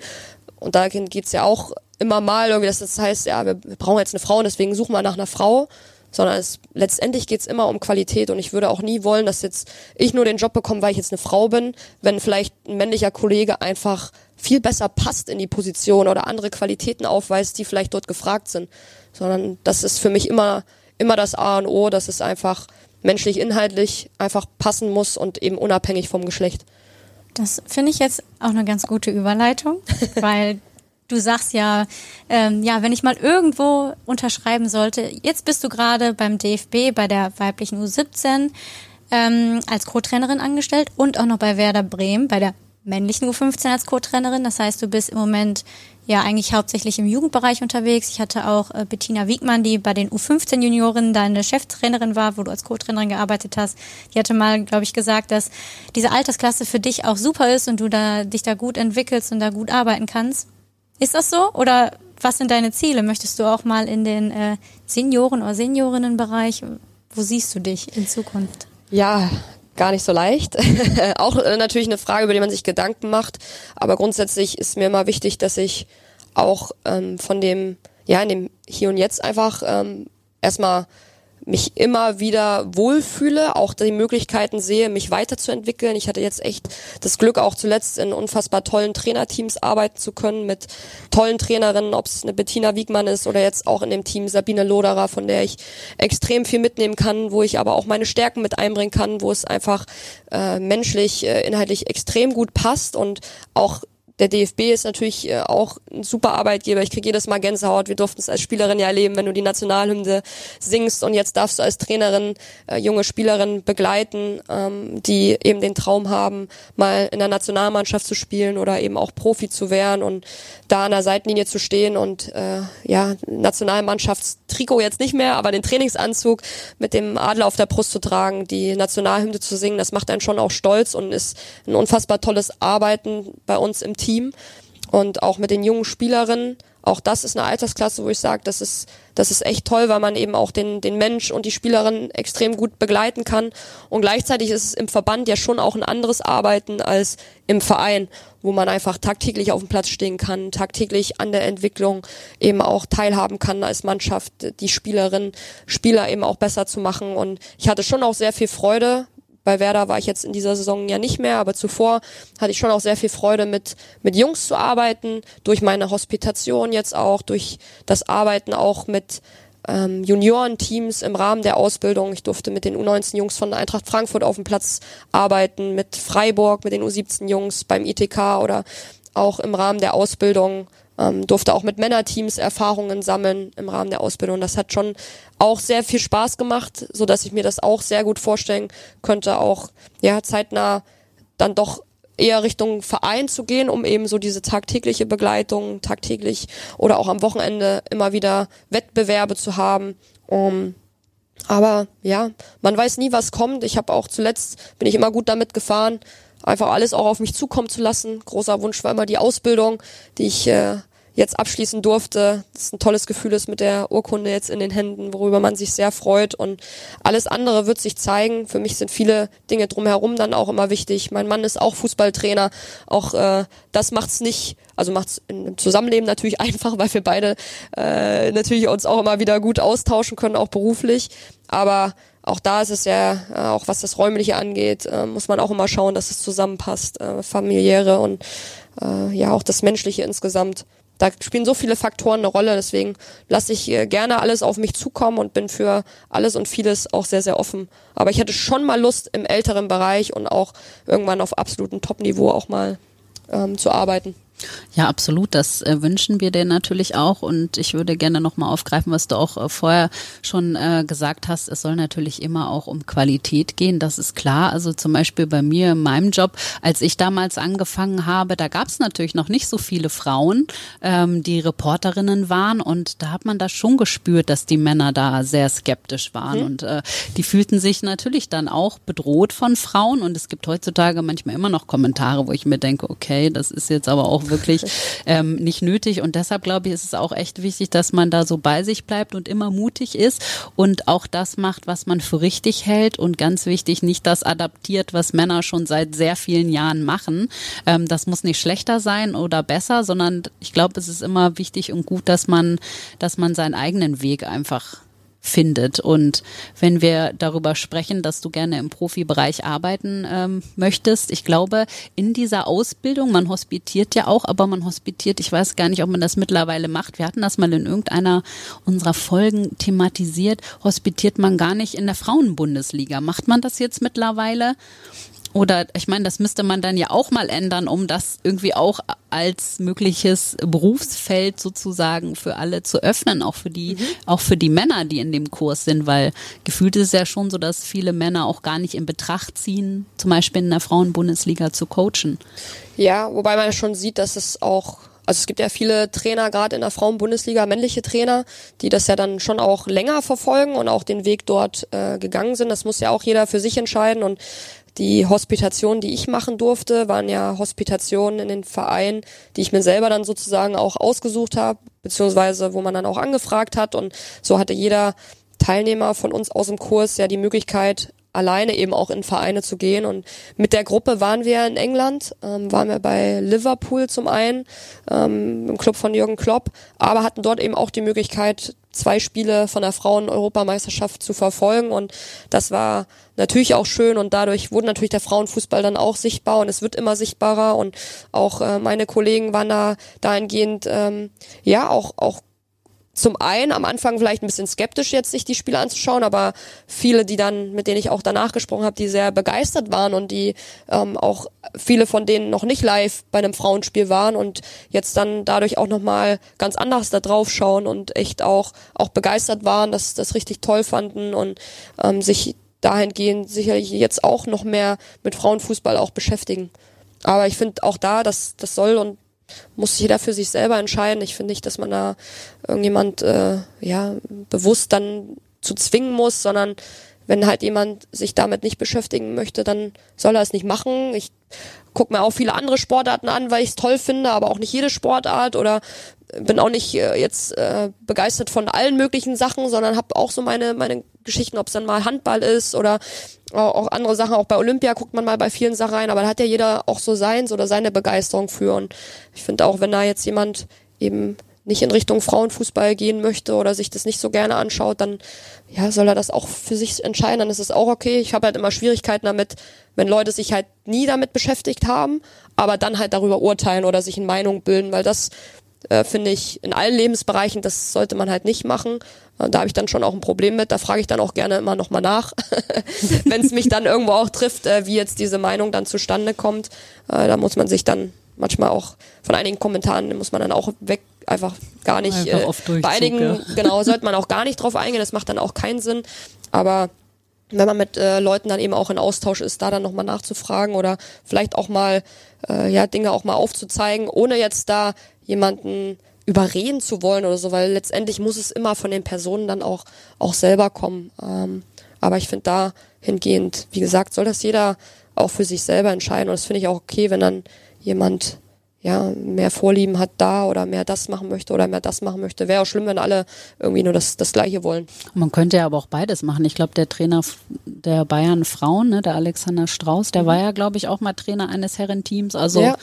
und da geht's ja auch immer mal irgendwie, dass das heißt, ja, wir brauchen jetzt eine Frau und deswegen suchen wir nach einer Frau, sondern es, letztendlich geht's immer um Qualität und ich würde auch nie wollen, dass jetzt ich nur den Job bekomme, weil ich jetzt eine Frau bin, wenn vielleicht ein männlicher Kollege einfach viel besser passt in die Position oder andere Qualitäten aufweist, die vielleicht dort gefragt sind, sondern das ist für mich immer immer das A und O, dass es einfach menschlich inhaltlich einfach passen muss und eben unabhängig vom Geschlecht. Das finde ich jetzt auch eine ganz gute Überleitung, weil Du sagst ja, ähm, ja, wenn ich mal irgendwo unterschreiben sollte, jetzt bist du gerade beim DFB bei der weiblichen U17 ähm, als Co-Trainerin angestellt und auch noch bei Werder Bremen bei der männlichen U15 als Co-Trainerin. Das heißt, du bist im Moment ja eigentlich hauptsächlich im Jugendbereich unterwegs. Ich hatte auch äh, Bettina Wiegmann, die bei den U15 Junioren deine Cheftrainerin war, wo du als Co-Trainerin gearbeitet hast. Die hatte mal, glaube ich, gesagt, dass diese Altersklasse für dich auch super ist und du da dich da gut entwickelst und da gut arbeiten kannst. Ist das so? Oder was sind deine Ziele? Möchtest du auch mal in den äh, Senioren- oder Seniorinnenbereich? Wo siehst du dich in Zukunft? Ja, gar nicht so leicht. auch äh, natürlich eine Frage, über die man sich Gedanken macht. Aber grundsätzlich ist mir immer wichtig, dass ich auch ähm, von dem, ja, in dem Hier und Jetzt einfach ähm, erstmal mich immer wieder wohlfühle, auch die Möglichkeiten sehe, mich weiterzuentwickeln. Ich hatte jetzt echt das Glück, auch zuletzt in unfassbar tollen Trainerteams arbeiten zu können, mit tollen Trainerinnen, ob es eine Bettina Wiegmann ist oder jetzt auch in dem Team Sabine Loderer, von der ich extrem viel mitnehmen kann, wo ich aber auch meine Stärken mit einbringen kann, wo es einfach äh, menschlich, äh, inhaltlich extrem gut passt und auch der DFB ist natürlich äh, auch ein super Arbeitgeber. Ich kriege jedes Mal Gänsehaut. Wir durften es als Spielerin ja erleben, wenn du die Nationalhymne singst und jetzt darfst du als Trainerin äh, junge Spielerinnen begleiten, ähm, die eben den Traum haben, mal in der Nationalmannschaft zu spielen oder eben auch Profi zu werden und da an der Seitenlinie zu stehen und äh, ja, Nationalmannschaftstrikot jetzt nicht mehr, aber den Trainingsanzug mit dem Adler auf der Brust zu tragen, die Nationalhymne zu singen, das macht einen schon auch stolz und ist ein unfassbar tolles Arbeiten bei uns im Team Team und auch mit den jungen Spielerinnen. Auch das ist eine Altersklasse, wo ich sage, das ist, das ist echt toll, weil man eben auch den, den Mensch und die Spielerin extrem gut begleiten kann. Und gleichzeitig ist es im Verband ja schon auch ein anderes Arbeiten als im Verein, wo man einfach tagtäglich auf dem Platz stehen kann, tagtäglich an der Entwicklung eben auch teilhaben kann als Mannschaft, die Spielerin, Spieler eben auch besser zu machen. Und ich hatte schon auch sehr viel Freude Bei Werder war ich jetzt in dieser Saison ja nicht mehr, aber zuvor hatte ich schon auch sehr viel Freude mit, mit Jungs zu arbeiten, durch meine Hospitation jetzt auch, durch das Arbeiten auch mit ähm, Juniorenteams im Rahmen der Ausbildung. Ich durfte mit den U19-Jungs von Eintracht Frankfurt auf dem Platz arbeiten, mit Freiburg, mit den U17-Jungs beim ITK oder auch im Rahmen der Ausbildung ähm, durfte auch mit Männerteams Erfahrungen sammeln im Rahmen der Ausbildung. Das hat schon auch sehr viel Spaß gemacht, so dass ich mir das auch sehr gut vorstellen könnte, auch ja zeitnah dann doch eher Richtung Verein zu gehen, um eben so diese tagtägliche Begleitung, tagtäglich oder auch am Wochenende immer wieder Wettbewerbe zu haben. Um, aber ja, man weiß nie, was kommt. Ich habe auch zuletzt, bin ich immer gut damit gefahren, einfach alles auch auf mich zukommen zu lassen. Großer Wunsch war immer die Ausbildung, die ich äh, jetzt abschließen durfte. Das ist ein tolles Gefühl ist mit der Urkunde jetzt in den Händen, worüber man sich sehr freut. Und alles andere wird sich zeigen. Für mich sind viele Dinge drumherum dann auch immer wichtig. Mein Mann ist auch Fußballtrainer. Auch äh, das macht's nicht, also macht's im Zusammenleben natürlich einfach, weil wir beide äh, natürlich uns auch immer wieder gut austauschen können, auch beruflich. Aber auch da ist es ja, äh, auch was das Räumliche angeht, äh, muss man auch immer schauen, dass es zusammenpasst, äh, familiäre und ja auch das Menschliche insgesamt da spielen so viele Faktoren eine Rolle, deswegen lasse ich gerne alles auf mich zukommen und bin für alles und vieles auch sehr, sehr offen. Aber ich hätte schon mal Lust, im älteren Bereich und auch irgendwann auf absolutem Top-Niveau auch mal ähm, zu arbeiten. Ja, absolut. Das äh, wünschen wir dir natürlich auch. Und ich würde gerne nochmal aufgreifen, was du auch äh, vorher schon äh, gesagt hast. Es soll natürlich immer auch um Qualität gehen. Das ist klar. Also zum Beispiel bei mir in meinem Job, als ich damals angefangen habe, da gab es natürlich noch nicht so viele Frauen, ähm, die Reporterinnen waren. Und da hat man das schon gespürt, dass die Männer da sehr skeptisch waren. Mhm. Und äh, die fühlten sich natürlich dann auch bedroht von Frauen. Und es gibt heutzutage manchmal immer noch Kommentare, wo ich mir denke, okay, das ist jetzt aber auch wirklich ähm, nicht nötig. Und deshalb glaube ich, ist es auch echt wichtig, dass man da so bei sich bleibt und immer mutig ist und auch das macht, was man für richtig hält. Und ganz wichtig, nicht das adaptiert, was Männer schon seit sehr vielen Jahren machen. Ähm, das muss nicht schlechter sein oder besser, sondern ich glaube, es ist immer wichtig und gut, dass man, dass man seinen eigenen Weg einfach findet. Und wenn wir darüber sprechen, dass du gerne im Profibereich arbeiten ähm, möchtest, ich glaube, in dieser Ausbildung, man hospitiert ja auch, aber man hospitiert, ich weiß gar nicht, ob man das mittlerweile macht. Wir hatten das mal in irgendeiner unserer Folgen thematisiert, hospitiert man gar nicht in der Frauenbundesliga. Macht man das jetzt mittlerweile? Oder ich meine, das müsste man dann ja auch mal ändern, um das irgendwie auch als mögliches Berufsfeld sozusagen für alle zu öffnen, auch für die, mhm. auch für die Männer, die in dem Kurs sind, weil gefühlt ist es ja schon so, dass viele Männer auch gar nicht in Betracht ziehen, zum Beispiel in der Frauenbundesliga zu coachen. Ja, wobei man schon sieht, dass es auch also es gibt ja viele Trainer, gerade in der Frauenbundesliga, männliche Trainer, die das ja dann schon auch länger verfolgen und auch den Weg dort äh, gegangen sind. Das muss ja auch jeder für sich entscheiden. Und die Hospitationen, die ich machen durfte, waren ja Hospitationen in den Vereinen, die ich mir selber dann sozusagen auch ausgesucht habe, beziehungsweise wo man dann auch angefragt hat. Und so hatte jeder Teilnehmer von uns aus dem Kurs ja die Möglichkeit, alleine eben auch in Vereine zu gehen. Und mit der Gruppe waren wir in England, ähm, waren wir bei Liverpool zum einen, ähm, im Club von Jürgen Klopp, aber hatten dort eben auch die Möglichkeit, zwei Spiele von der Frauen-Europameisterschaft zu verfolgen. Und das war natürlich auch schön und dadurch wurde natürlich der Frauenfußball dann auch sichtbar und es wird immer sichtbarer und auch äh, meine Kollegen waren da dahingehend ähm, ja auch auch zum einen am Anfang vielleicht ein bisschen skeptisch jetzt sich die Spiele anzuschauen, aber viele, die dann, mit denen ich auch danach gesprochen habe, die sehr begeistert waren und die ähm, auch viele von denen noch nicht live bei einem Frauenspiel waren und jetzt dann dadurch auch nochmal ganz anders da drauf schauen und echt auch, auch begeistert waren, dass das richtig toll fanden und ähm, sich dahingehend sicherlich jetzt auch noch mehr mit Frauenfußball auch beschäftigen. Aber ich finde auch da, dass das soll und muss jeder für sich selber entscheiden. Ich finde nicht, dass man da irgendjemand äh, ja bewusst dann zu zwingen muss, sondern wenn halt jemand sich damit nicht beschäftigen möchte, dann soll er es nicht machen. Ich gucke mir auch viele andere Sportarten an, weil ich es toll finde, aber auch nicht jede Sportart oder bin auch nicht äh, jetzt äh, begeistert von allen möglichen Sachen, sondern habe auch so meine meine Geschichten, ob es dann mal Handball ist oder auch andere Sachen. Auch bei Olympia guckt man mal bei vielen Sachen rein, aber da hat ja jeder auch so seins oder seine Begeisterung für. Und ich finde auch, wenn da jetzt jemand eben nicht in Richtung Frauenfußball gehen möchte oder sich das nicht so gerne anschaut, dann ja, soll er das auch für sich entscheiden, dann ist es auch okay. Ich habe halt immer Schwierigkeiten damit, wenn Leute sich halt nie damit beschäftigt haben, aber dann halt darüber urteilen oder sich in Meinung bilden, weil das äh, finde ich in allen Lebensbereichen, das sollte man halt nicht machen. Da habe ich dann schon auch ein Problem mit. Da frage ich dann auch gerne immer nochmal nach, wenn es mich dann irgendwo auch trifft, äh, wie jetzt diese Meinung dann zustande kommt. Äh, da muss man sich dann manchmal auch von einigen Kommentaren muss man dann auch weg einfach gar nicht. Einfach äh, bei einigen, ja. genau, sollte man auch gar nicht drauf eingehen, das macht dann auch keinen Sinn. Aber wenn man mit äh, Leuten dann eben auch in Austausch ist, da dann nochmal nachzufragen oder vielleicht auch mal äh, ja Dinge auch mal aufzuzeigen, ohne jetzt da jemanden überreden zu wollen oder so, weil letztendlich muss es immer von den Personen dann auch auch selber kommen. Ähm, aber ich finde da hingehend, wie gesagt, soll das jeder auch für sich selber entscheiden und das finde ich auch okay, wenn dann jemand ja, mehr Vorlieben hat da oder mehr das machen möchte oder mehr das machen möchte. Wäre auch schlimm, wenn alle irgendwie nur das, das Gleiche wollen. Man könnte ja aber auch beides machen. Ich glaube, der Trainer der Bayern Frauen, ne, der Alexander Strauß, der mhm. war ja, glaube ich, auch mal Trainer eines Herrenteams. Also ja.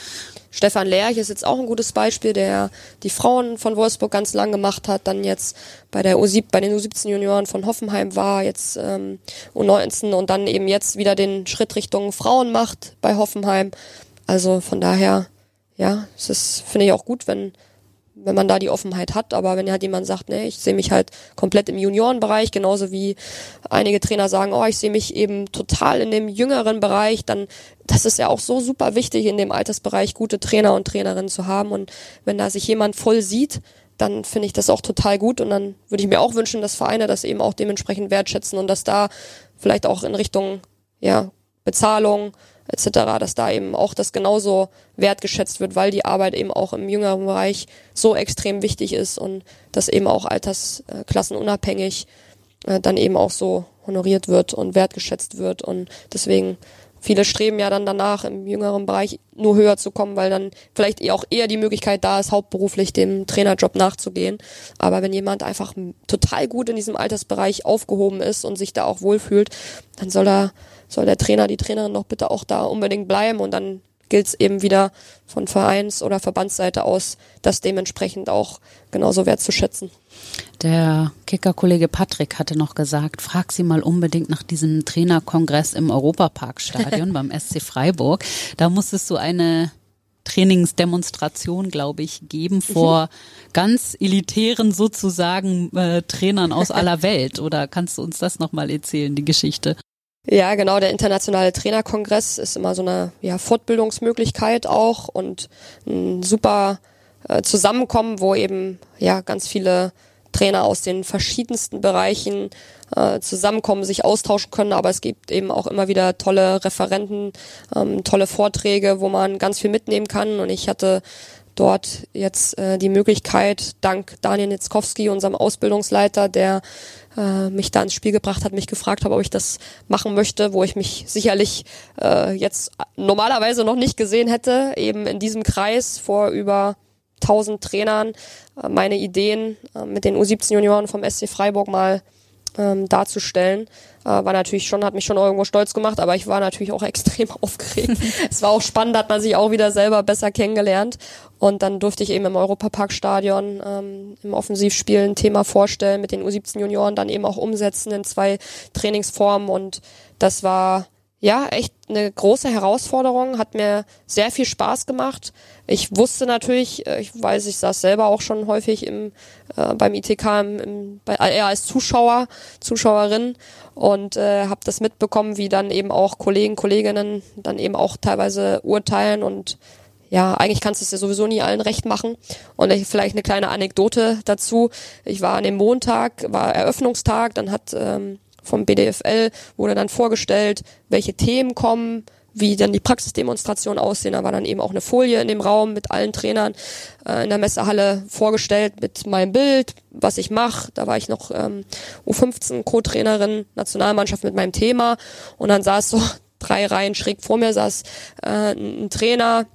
Stefan Lerch ist jetzt auch ein gutes Beispiel, der die Frauen von Wolfsburg ganz lang gemacht hat, dann jetzt bei der U7, bei den U17 Junioren von Hoffenheim war, jetzt ähm, U19 und dann eben jetzt wieder den Schritt Richtung Frauen macht bei Hoffenheim. Also von daher ja, es ist, finde ich auch gut, wenn, wenn man da die Offenheit hat, aber wenn halt jemand sagt, nee, ich sehe mich halt komplett im Juniorenbereich, genauso wie einige Trainer sagen, oh, ich sehe mich eben total in dem jüngeren Bereich, dann das ist ja auch so super wichtig, in dem Altersbereich gute Trainer und Trainerinnen zu haben. Und wenn da sich jemand voll sieht, dann finde ich das auch total gut. Und dann würde ich mir auch wünschen, dass Vereine das eben auch dementsprechend wertschätzen und dass da vielleicht auch in Richtung ja, Bezahlung, etc., dass da eben auch das genauso wertgeschätzt wird, weil die Arbeit eben auch im jüngeren Bereich so extrem wichtig ist und dass eben auch altersklassenunabhängig äh, dann eben auch so honoriert wird und wertgeschätzt wird und deswegen viele streben ja dann danach im jüngeren Bereich nur höher zu kommen, weil dann vielleicht auch eher die Möglichkeit da ist, hauptberuflich dem Trainerjob nachzugehen. Aber wenn jemand einfach total gut in diesem Altersbereich aufgehoben ist und sich da auch wohlfühlt, dann soll er soll der Trainer, die Trainerin doch bitte auch da unbedingt bleiben und dann gilt es eben wieder von Vereins- oder Verbandsseite aus, das dementsprechend auch genauso wertzuschätzen. Der Kicker-Kollege Patrick hatte noch gesagt, frag sie mal unbedingt nach diesem Trainerkongress im Europaparkstadion beim SC Freiburg. Da musstest du eine Trainingsdemonstration, glaube ich, geben vor mhm. ganz elitären sozusagen äh, Trainern aus aller Welt. Oder kannst du uns das nochmal erzählen, die Geschichte? Ja, genau, der internationale Trainerkongress ist immer so eine ja, Fortbildungsmöglichkeit auch und ein super äh, Zusammenkommen, wo eben ja ganz viele Trainer aus den verschiedensten Bereichen äh, zusammenkommen, sich austauschen können, aber es gibt eben auch immer wieder tolle Referenten, ähm, tolle Vorträge, wo man ganz viel mitnehmen kann. Und ich hatte dort jetzt äh, die Möglichkeit, dank Daniel Nitzkowski, unserem Ausbildungsleiter, der äh, mich da ins Spiel gebracht hat, mich gefragt hat, ob ich das machen möchte, wo ich mich sicherlich äh, jetzt normalerweise noch nicht gesehen hätte, eben in diesem Kreis vor über 1000 Trainern äh, meine Ideen äh, mit den U17 Junioren vom SC Freiburg mal ähm, darzustellen. Äh, war natürlich schon, hat mich schon irgendwo stolz gemacht, aber ich war natürlich auch extrem aufgeregt. es war auch spannend, hat man sich auch wieder selber besser kennengelernt. Und dann durfte ich eben im Europaparkstadion ähm, im Offensivspiel ein Thema vorstellen, mit den U17 Junioren dann eben auch umsetzen in zwei Trainingsformen. Und das war ja, echt eine große Herausforderung, hat mir sehr viel Spaß gemacht. Ich wusste natürlich, äh, ich weiß, ich saß selber auch schon häufig im, äh, beim ITK im, im, bei, eher als Zuschauer, Zuschauerin und äh, habe das mitbekommen, wie dann eben auch Kollegen, Kolleginnen dann eben auch teilweise urteilen und ja, eigentlich kannst du es ja sowieso nie allen recht machen. Und ich, vielleicht eine kleine Anekdote dazu. Ich war an dem Montag, war Eröffnungstag, dann hat ähm, vom BDFL wurde dann vorgestellt, welche Themen kommen, wie dann die Praxisdemonstrationen aussehen. Da war dann eben auch eine Folie in dem Raum mit allen Trainern äh, in der Messehalle vorgestellt mit meinem Bild, was ich mache. Da war ich noch ähm, U15 Co-Trainerin, Nationalmannschaft mit meinem Thema und dann saß so drei Reihen schräg vor mir saß äh, ein Trainer,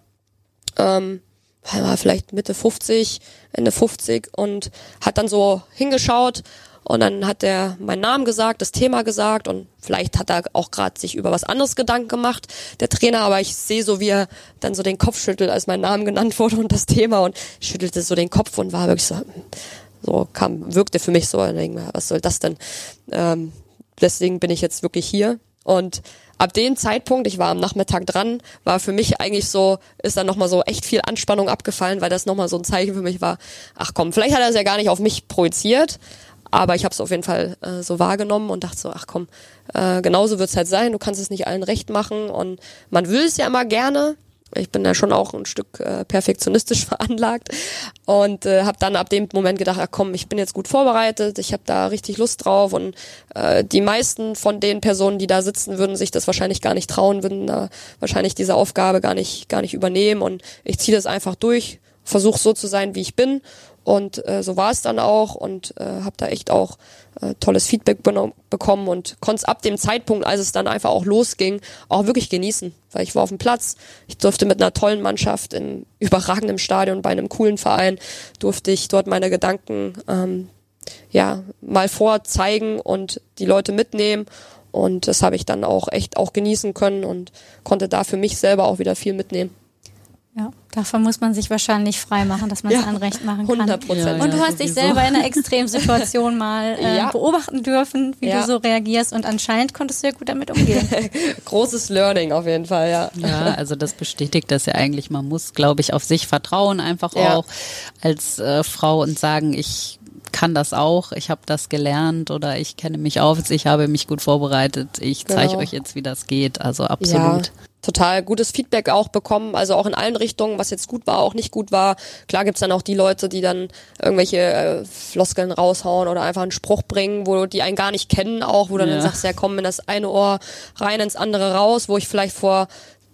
ähm, war vielleicht Mitte 50, Ende 50 und hat dann so hingeschaut Und dann hat er meinen Namen gesagt, das Thema gesagt und vielleicht hat er auch gerade sich über was anderes Gedanken gemacht, der Trainer, aber ich sehe so, wie er dann so den Kopf schüttelt, als mein Name genannt wurde und das Thema und schüttelte so den Kopf und war wirklich so, so kam, wirkte für mich so, was soll das denn? Ähm, deswegen bin ich jetzt wirklich hier und ab dem Zeitpunkt, ich war am Nachmittag dran, war für mich eigentlich so, ist dann nochmal so echt viel Anspannung abgefallen, weil das nochmal so ein Zeichen für mich war, ach komm, vielleicht hat er es ja gar nicht auf mich projiziert, aber ich habe es auf jeden Fall äh, so wahrgenommen und dachte so, ach komm, äh, genauso wird es halt sein, du kannst es nicht allen recht machen und man will es ja immer gerne, ich bin da schon auch ein Stück äh, perfektionistisch veranlagt und äh, habe dann ab dem Moment gedacht, ach komm, ich bin jetzt gut vorbereitet, ich habe da richtig Lust drauf und äh, die meisten von den Personen, die da sitzen, würden sich das wahrscheinlich gar nicht trauen, würden äh, wahrscheinlich diese Aufgabe gar nicht gar nicht übernehmen und ich ziehe das einfach durch, versuche so zu sein, wie ich bin und äh, so war es dann auch und äh, habe da echt auch äh, tolles Feedback bekommen und konnte es ab dem Zeitpunkt, als es dann einfach auch losging, auch wirklich genießen. Weil ich war auf dem Platz, ich durfte mit einer tollen Mannschaft im überragenden Stadion bei einem coolen Verein, durfte ich dort meine Gedanken ähm, ja mal vorzeigen und die Leute mitnehmen. Und das habe ich dann auch echt auch genießen können und konnte da für mich selber auch wieder viel mitnehmen. Ja, davon muss man sich wahrscheinlich frei machen, dass man es ja, recht machen kann. 100 Prozent. und du hast dich selber in einer Extremsituation mal äh, ja. beobachten dürfen, wie ja. du so reagierst und anscheinend konntest du ja gut damit umgehen. Großes Learning auf jeden Fall, ja. Ja, also das bestätigt das ja eigentlich. Man muss, glaube ich, auf sich vertrauen einfach auch als äh, Frau und sagen, ich kann das auch, ich habe das gelernt oder ich kenne mich aus, ich habe mich gut vorbereitet, ich zeige genau. euch jetzt, wie das geht. Also absolut. Total gutes Feedback auch bekommen, also auch in allen Richtungen, was jetzt gut war, auch nicht gut war. Klar gibt's dann auch die Leute, die dann irgendwelche äh, Floskeln raushauen oder einfach einen Spruch bringen, wo die einen gar nicht kennen auch, wo du ja. dann sagst, ja komm in das eine Ohr rein, ins andere raus, wo ich vielleicht vor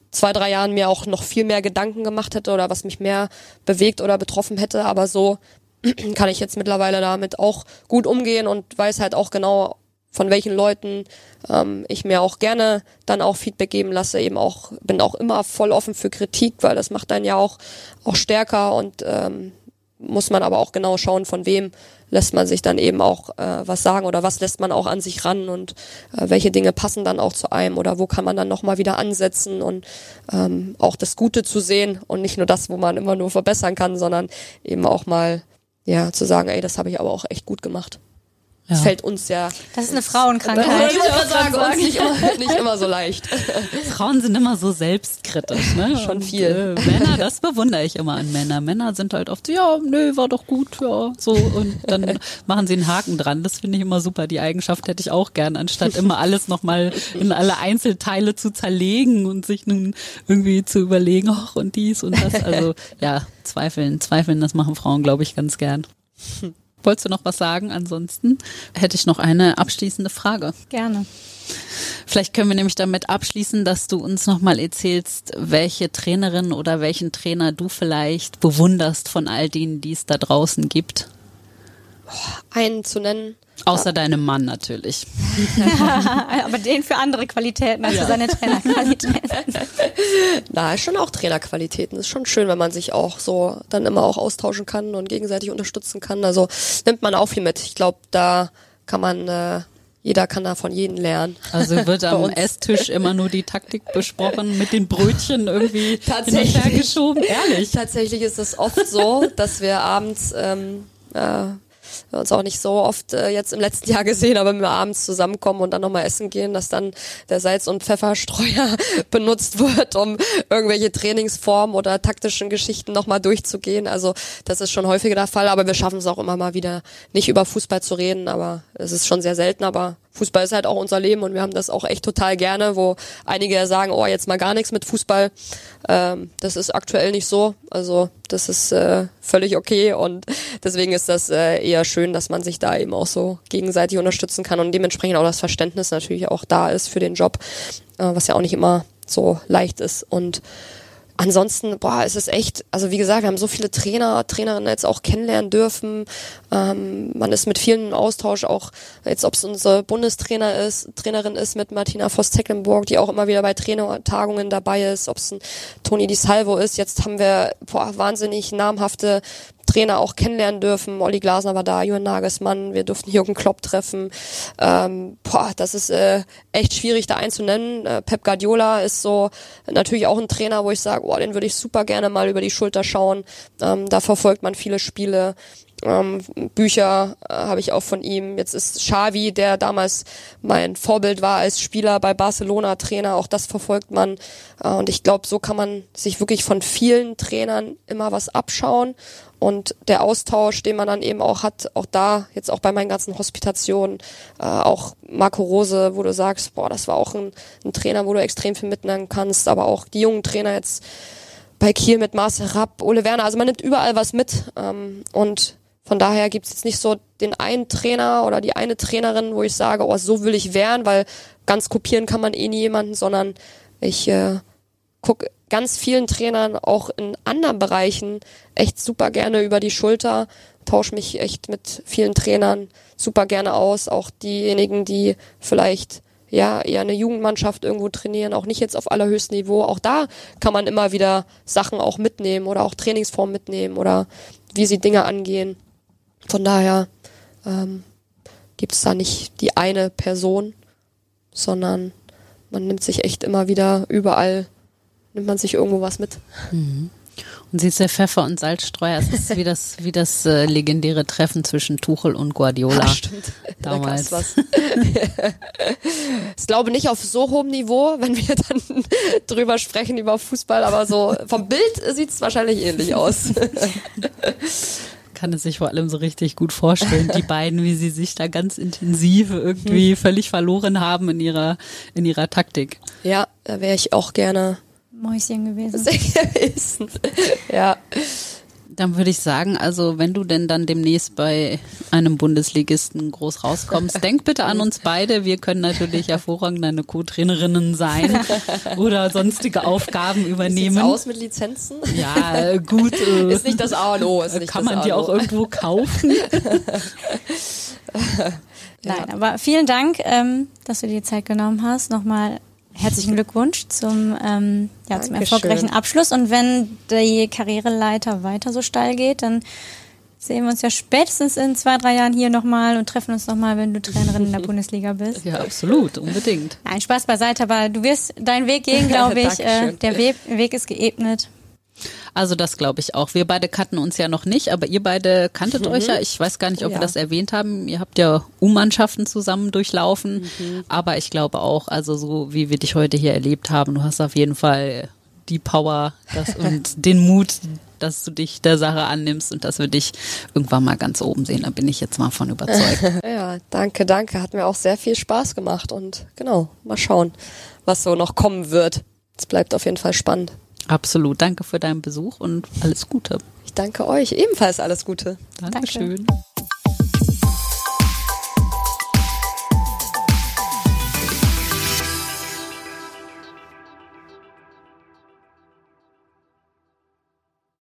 zwei, drei Jahren mir auch noch viel mehr Gedanken gemacht hätte oder was mich mehr bewegt oder betroffen hätte, aber so kann ich jetzt mittlerweile damit auch gut umgehen und weiß halt auch genau, von welchen Leuten ähm, ich mir auch gerne dann auch Feedback geben lasse. Eben auch bin auch immer voll offen für Kritik, weil das macht dann ja auch auch stärker und ähm, muss man aber auch genau schauen, von wem lässt man sich dann eben auch äh, was sagen oder was lässt man auch an sich ran und äh, welche Dinge passen dann auch zu einem oder wo kann man dann nochmal wieder ansetzen und ähm, auch das Gute zu sehen und nicht nur das, wo man immer nur verbessern kann, sondern eben auch mal ja zu sagen, ey, das habe ich aber auch echt gut gemacht. Ja. fällt uns ja. Das ist eine Frauenkrankheit. Ich würde sagen, uns nicht immer, nicht immer so leicht. Frauen sind immer so selbstkritisch, ne? Schon viel. Und, äh, Männer, das bewundere ich immer an Männer. Männer sind halt oft so, ja, nö, war doch gut, ja, so. Und dann machen sie einen Haken dran. Das finde ich immer super. Die Eigenschaft hätte ich auch gern, anstatt immer alles nochmal in alle Einzelteile zu zerlegen und sich nun irgendwie zu überlegen, ach, und dies und das. Also, ja, zweifeln, zweifeln, das machen Frauen, glaube ich, ganz gern. Wolltest du noch was sagen? Ansonsten hätte ich noch eine abschließende Frage. Gerne. Vielleicht können wir nämlich damit abschließen, dass du uns nochmal erzählst, welche Trainerin oder welchen Trainer du vielleicht bewunderst von all denen, die es da draußen gibt. Einen zu nennen, Außer deinem Mann natürlich. aber den für andere Qualitäten, also ja. seine Trainerqualitäten. Na, ist schon auch Trainerqualitäten. Ist schon schön, wenn man sich auch so dann immer auch austauschen kann und gegenseitig unterstützen kann. Also nimmt man auch viel mit. Ich glaube, da kann man äh, jeder kann da von jedem lernen. Also wird am Esstisch immer nur die Taktik besprochen, mit den Brötchen irgendwie tatsächlich geschoben. Ehrlich. Tatsächlich ist es oft so, dass wir abends ähm, äh, wir uns auch nicht so oft äh, jetzt im letzten Jahr gesehen, aber wenn wir abends zusammenkommen und dann nochmal essen gehen, dass dann der Salz- und Pfefferstreuer benutzt wird, um irgendwelche Trainingsformen oder taktischen Geschichten nochmal durchzugehen. Also das ist schon häufiger der Fall, aber wir schaffen es auch immer mal wieder, nicht über Fußball zu reden, aber es ist schon sehr selten, aber Fußball ist halt auch unser Leben und wir haben das auch echt total gerne, wo einige sagen, oh, jetzt mal gar nichts mit Fußball. Ähm, das ist aktuell nicht so. Also das ist äh, völlig okay und deswegen ist das äh, eher schön, dass man sich da eben auch so gegenseitig unterstützen kann und dementsprechend auch das Verständnis natürlich auch da ist für den Job, äh, was ja auch nicht immer so leicht ist und ansonsten, boah, es ist echt, also wie gesagt, wir haben so viele Trainer, Trainerinnen jetzt auch kennenlernen dürfen. Ähm, man ist mit vielen im Austausch, auch jetzt, ob es unsere Bundestrainer ist, Trainerin ist mit Martina Voss-Tecklenburg, die auch immer wieder bei Trainertagungen dabei ist, ob es ein Toni Di Salvo ist. Jetzt haben wir boah, wahnsinnig namhafte Trainer auch kennenlernen dürfen. Olli Glasner war da, Johann Nagelsmann, wir durften Jürgen Klopp treffen. Ähm, boah, das ist äh, echt schwierig da einzunennen. Äh, Pep Guardiola ist so natürlich auch ein Trainer, wo ich sage, boah, den würde ich super gerne mal über die Schulter schauen. Ähm, da verfolgt man viele Spiele. Ähm, Bücher äh, habe ich auch von ihm. Jetzt ist Xavi, der damals mein Vorbild war als Spieler bei Barcelona Trainer. Auch das verfolgt man. Äh, und ich glaube, so kann man sich wirklich von vielen Trainern immer was abschauen. Und der Austausch, den man dann eben auch hat, auch da, jetzt auch bei meinen ganzen Hospitationen, äh, auch Marco Rose, wo du sagst, boah, das war auch ein, ein Trainer, wo du extrem viel mitnehmen kannst, aber auch die jungen Trainer jetzt bei Kiel mit Marcel Rapp, Ole Werner, also man nimmt überall was mit. Ähm, und von daher gibt's jetzt nicht so den einen Trainer oder die eine Trainerin, wo ich sage, oh, so will ich werden, weil ganz kopieren kann man eh nie jemanden, sondern ich äh, gucke ganz vielen Trainern auch in anderen Bereichen echt super gerne über die Schulter, tausche mich echt mit vielen Trainern super gerne aus, auch diejenigen, die vielleicht ja eher eine Jugendmannschaft irgendwo trainieren, auch nicht jetzt auf allerhöchstem Niveau. Auch da kann man immer wieder Sachen auch mitnehmen oder auch Trainingsformen mitnehmen oder wie sie Dinge angehen. Von daher ähm, gibt es da nicht die eine Person, sondern man nimmt sich echt immer wieder überall, nimmt man sich irgendwo was mit. Mhm. Und sie ist der Pfeffer- und Salzstreuer. Es ist wie das, wie das äh, legendäre Treffen zwischen Tuchel und Guardiola. Ja, stimmt. Damals. Da was. ich glaube nicht auf so hohem Niveau, wenn wir dann drüber sprechen über Fußball, aber so vom Bild sieht es wahrscheinlich ähnlich aus kann es sich vor allem so richtig gut vorstellen, die beiden, wie sie sich da ganz intensiv irgendwie hm. völlig verloren haben in ihrer, in ihrer Taktik. Ja, da wäre ich auch gerne Mäuschen gewesen. gewesen. ja. Dann würde ich sagen, also wenn du denn dann demnächst bei einem Bundesligisten groß rauskommst, denk bitte an uns beide. Wir können natürlich hervorragend deine Co-Trainerinnen sein oder sonstige Aufgaben übernehmen. Wie aus mit Lizenzen? Ja, gut. Äh, ist nicht das A und O. Ist nicht kann man die auch irgendwo kaufen? Nein, aber vielen Dank, ähm, dass du dir die Zeit genommen hast. Nochmal herzlichen Glückwunsch zum, ähm, ja, zum erfolgreichen Abschluss. Und wenn die Karriereleiter weiter so steil geht, dann sehen wir uns ja spätestens in zwei, drei Jahren hier nochmal und treffen uns nochmal, wenn du Trainerin in der Bundesliga bist. Ja, absolut, unbedingt. Ein Spaß beiseite, aber du wirst deinen Weg gehen, glaube ich. äh, der Weg, Weg ist geebnet. Also das glaube ich auch. Wir beide kannten uns ja noch nicht, aber ihr beide kanntet mhm. euch ja. Ich weiß gar nicht, ob ja. wir das erwähnt haben. Ihr habt ja U-Mannschaften zusammen durchlaufen. Mhm. Aber ich glaube auch, also so wie wir dich heute hier erlebt haben, du hast auf jeden Fall die Power das, und den Mut, dass du dich der Sache annimmst und dass wir dich irgendwann mal ganz oben sehen. Da bin ich jetzt mal von überzeugt. ja, danke, danke. Hat mir auch sehr viel Spaß gemacht und genau, mal schauen, was so noch kommen wird. Es bleibt auf jeden Fall spannend. Absolut. Danke für deinen Besuch und alles Gute. Ich danke euch. Ebenfalls alles Gute. Dankeschön. Danke.